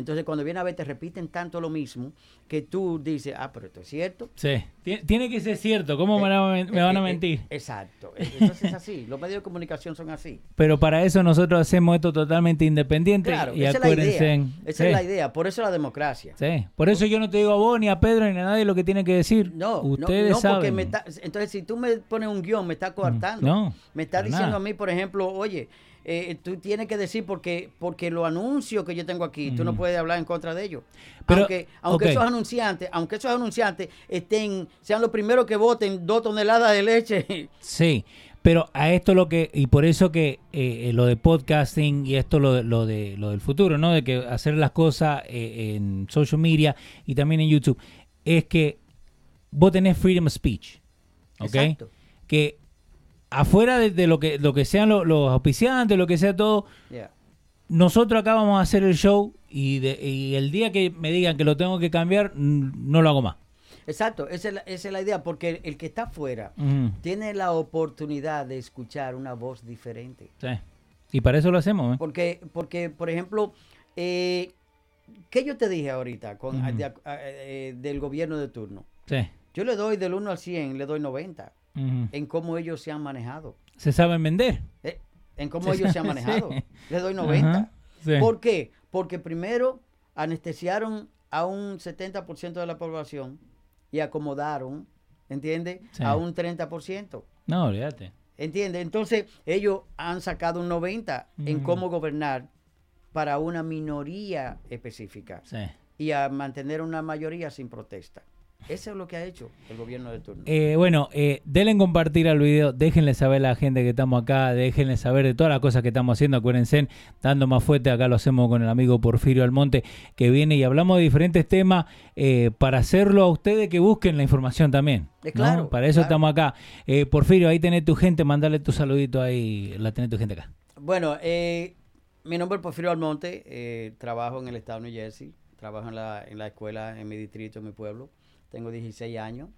Speaker 2: Entonces, cuando viene a ver, te repiten tanto lo mismo que tú dices, ah, pero esto es cierto.
Speaker 1: Sí. Tien- Tiene que ser cierto, ¿cómo me, van a men- me van a
Speaker 2: Eh, eh,
Speaker 1: mentir?
Speaker 2: exacto. Entonces es así. Los medios de comunicación son así.
Speaker 1: Pero para eso nosotros hacemos esto totalmente independiente
Speaker 2: Claro,
Speaker 1: y
Speaker 2: esa es la
Speaker 1: acuérdense.
Speaker 2: idea. Esa
Speaker 1: sí,
Speaker 2: es la idea. Por eso la democracia.
Speaker 1: sí. Por eso yo no te digo a vos, ni a Pedro, ni a nadie lo que tiene que decir.
Speaker 2: No, no,
Speaker 1: Ustedes
Speaker 2: no, porque
Speaker 1: saben.
Speaker 2: me está, entonces si tú me pones un guion, me está coartando.
Speaker 1: no,
Speaker 2: me está diciendo
Speaker 1: nada.
Speaker 2: a mí, por ejemplo, oye, eh, tú tienes que decir porque porque los anuncios que yo tengo aquí, tú no
Speaker 1: Ujú.
Speaker 2: puedes hablar en contra de ellos.
Speaker 1: Pero,
Speaker 2: aunque aunque esos anunciantes, aunque esos anunciantes estén sean los primeros que voten dos toneladas de leche.
Speaker 1: Sí, pero a esto lo que, y por eso que eh, eh, lo de podcasting y esto lo, de- lo, de, lo del futuro, ¿no? De que hacer las cosas eh, en social media y también en YouTube, es que vos tenés freedom of speech, ¿ok?
Speaker 2: Exacto.
Speaker 1: Que afuera de, de lo que lo que sean lo- los auspiciantes, lo que sea todo,
Speaker 2: Yeah.
Speaker 1: nosotros acá vamos a hacer el show y, de- y el día que me digan que lo tengo que cambiar, no lo hago más.
Speaker 2: Exacto, esa es, la, esa es la idea, porque el, el que está afuera tiene la oportunidad de escuchar una voz diferente.
Speaker 1: sí. Y para eso lo hacemos, ¿eh?
Speaker 2: Porque, porque por ejemplo, eh, ¿qué yo te dije ahorita con,
Speaker 1: Ujú.
Speaker 2: de- a- eh, del gobierno de turno?
Speaker 1: Sí.
Speaker 2: Yo le doy del 1 al 100, le doy 90 En cómo ellos se han manejado.
Speaker 1: Se saben vender.
Speaker 2: eh, en cómo
Speaker 1: Sí,
Speaker 2: ellos se han
Speaker 1: sí.
Speaker 2: manejado. Le doy 90.
Speaker 1: Ajá, sí.
Speaker 2: ¿Por qué? Porque primero anestesiaron a un 70% de la población y acomodaron, ¿entiendes?
Speaker 1: Sí.
Speaker 2: A un 30%.
Speaker 1: No, olvídate.
Speaker 2: ¿Entiendes? Entonces, ellos han sacado un 90 en
Speaker 1: Mm.
Speaker 2: cómo gobernar para una minoría específica
Speaker 1: Sí.
Speaker 2: y a mantener una mayoría sin protesta. Eso es lo que ha hecho el gobierno de turno.
Speaker 1: Eh, bueno, eh, denle en compartir al video, déjenle saber a la gente que estamos acá, déjenle saber de todas las cosas que estamos haciendo, acuérdense, dando más fuerte, acá lo hacemos con el amigo Porfirio Almonte, que viene y hablamos de diferentes temas eh, para hacerlo a ustedes que busquen la información también. ¿no?
Speaker 2: claro,
Speaker 1: Para eso
Speaker 2: claro.
Speaker 1: estamos acá. Porfirio, ahí tenés tu gente, mandale tu saludito ahí, la tenés tu gente acá.
Speaker 2: Bueno, mi nombre es Porfirio Almonte, trabajo en el estado de New Jersey, trabajo en la, en la escuela, en mi distrito, en mi pueblo. Tengo 16 años,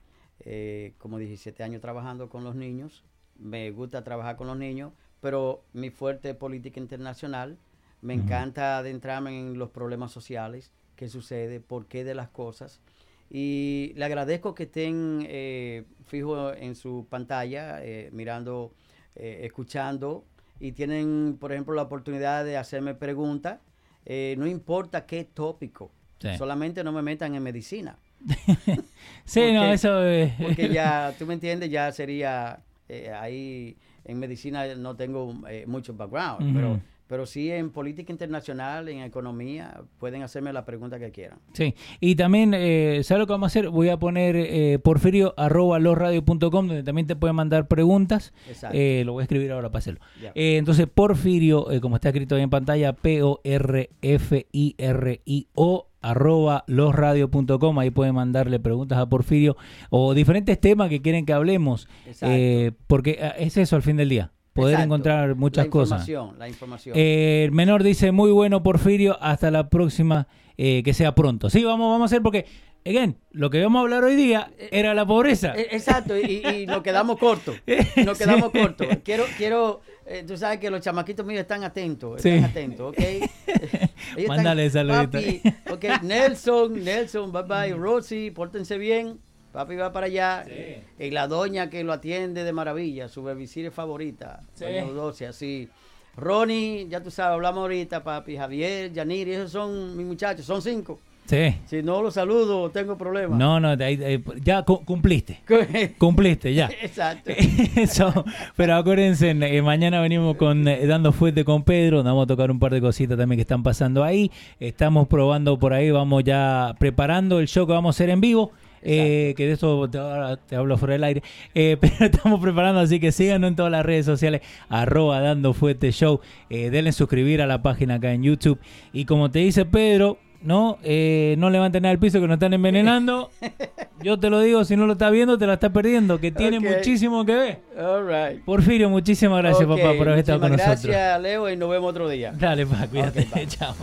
Speaker 2: eh, como 17 años trabajando con los niños. Me gusta trabajar con los niños, pero mi fuerte es política internacional. Me encanta adentrarme en los problemas sociales, qué sucede, por qué de las cosas. Y le agradezco que estén eh, fijos en su pantalla, eh, mirando, eh, escuchando, y tienen, por ejemplo, la oportunidad de hacerme preguntas. No importa qué tópico,
Speaker 1: Sí.
Speaker 2: solamente no me metan en medicina,
Speaker 1: Sí, no,
Speaker 2: Porque-
Speaker 1: eso es...
Speaker 2: porque ya, tú me entiendes, ya sería eh, ahí en medicina no tengo eh, mucho background, pero, pero sí en política internacional, en economía, pueden hacerme la pregunta que quieran.
Speaker 1: Sí, y también, eh, ¿sabes lo que vamos a hacer? Voy a poner eh, porfirio arroba losradio.com, donde también te pueden mandar preguntas.
Speaker 2: Exacto.
Speaker 1: Eh, lo voy a escribir ahora para hacerlo. Entonces, Porfirio, como está escrito ahí en pantalla, P-O-R-F-I-R-I-O, arroba losradio.com. Ahí pueden mandarle preguntas a Porfirio o diferentes temas que quieren que hablemos. Eh, porque eh, es eso al fin del día, poder
Speaker 2: Exacto.
Speaker 1: encontrar muchas
Speaker 2: la
Speaker 1: cosas.
Speaker 2: La información.
Speaker 1: Eh, el menor dice, muy bueno Porfirio, hasta la próxima, eh, que sea pronto. Sí, vamos, vamos a hacer porque, again, lo que vamos a hablar hoy día era la pobreza.
Speaker 2: Eh, Exacto, y, y nos quedamos cortos. Nos
Speaker 1: Sí.
Speaker 2: quedamos cortos. Quiero, quiero, eh, tú sabes que los chamaquitos míos están atentos, están
Speaker 1: Sí.
Speaker 2: atentos, ¿ok? Ellos
Speaker 1: Mándale saludito.
Speaker 2: Papi, ok, Nelson, Nelson, bye bye, Rosy, pórtense bien. Papi va para allá. Y la doña que lo atiende de maravilla, su babysitter favorita.
Speaker 1: Sí.
Speaker 2: Doña Eudocia, así. Ronnie, ya tú sabes, hablamos ahorita, papi. Javier, Yaniri, esos son mis muchachos, son cinco.
Speaker 1: Sí.
Speaker 2: Si no lo saludo, tengo problemas.
Speaker 1: No, no, ya cu- cumpliste. Cumpliste, ya.
Speaker 2: Exacto.
Speaker 1: Eso, pero acuérdense, eh, mañana venimos con eh, Dando Fuerte con Pedro, vamos a tocar un par de cositas también que están pasando ahí, estamos probando por ahí, vamos ya preparando el show que vamos a hacer en vivo, eh, que de eso te hablo fuera del aire, eh, pero estamos preparando, así que síganos en todas las redes sociales, arroba Dando Fuerte Show, eh, denle suscribir a la página acá en YouTube, y como te dice Pedro, no, eh, no levanten nada del piso que nos están envenenando. Yo te lo digo, si no lo estás viendo, te la estás perdiendo, que tiene muchísimo que ver.
Speaker 2: All right.
Speaker 1: Porfirio, muchísimas gracias, papá, por haber estado con nosotros.
Speaker 2: Gracias, Leo, y nos vemos otro día.
Speaker 1: Dale, pa, cuídate.
Speaker 2: Ok, bye.
Speaker 1: Chao.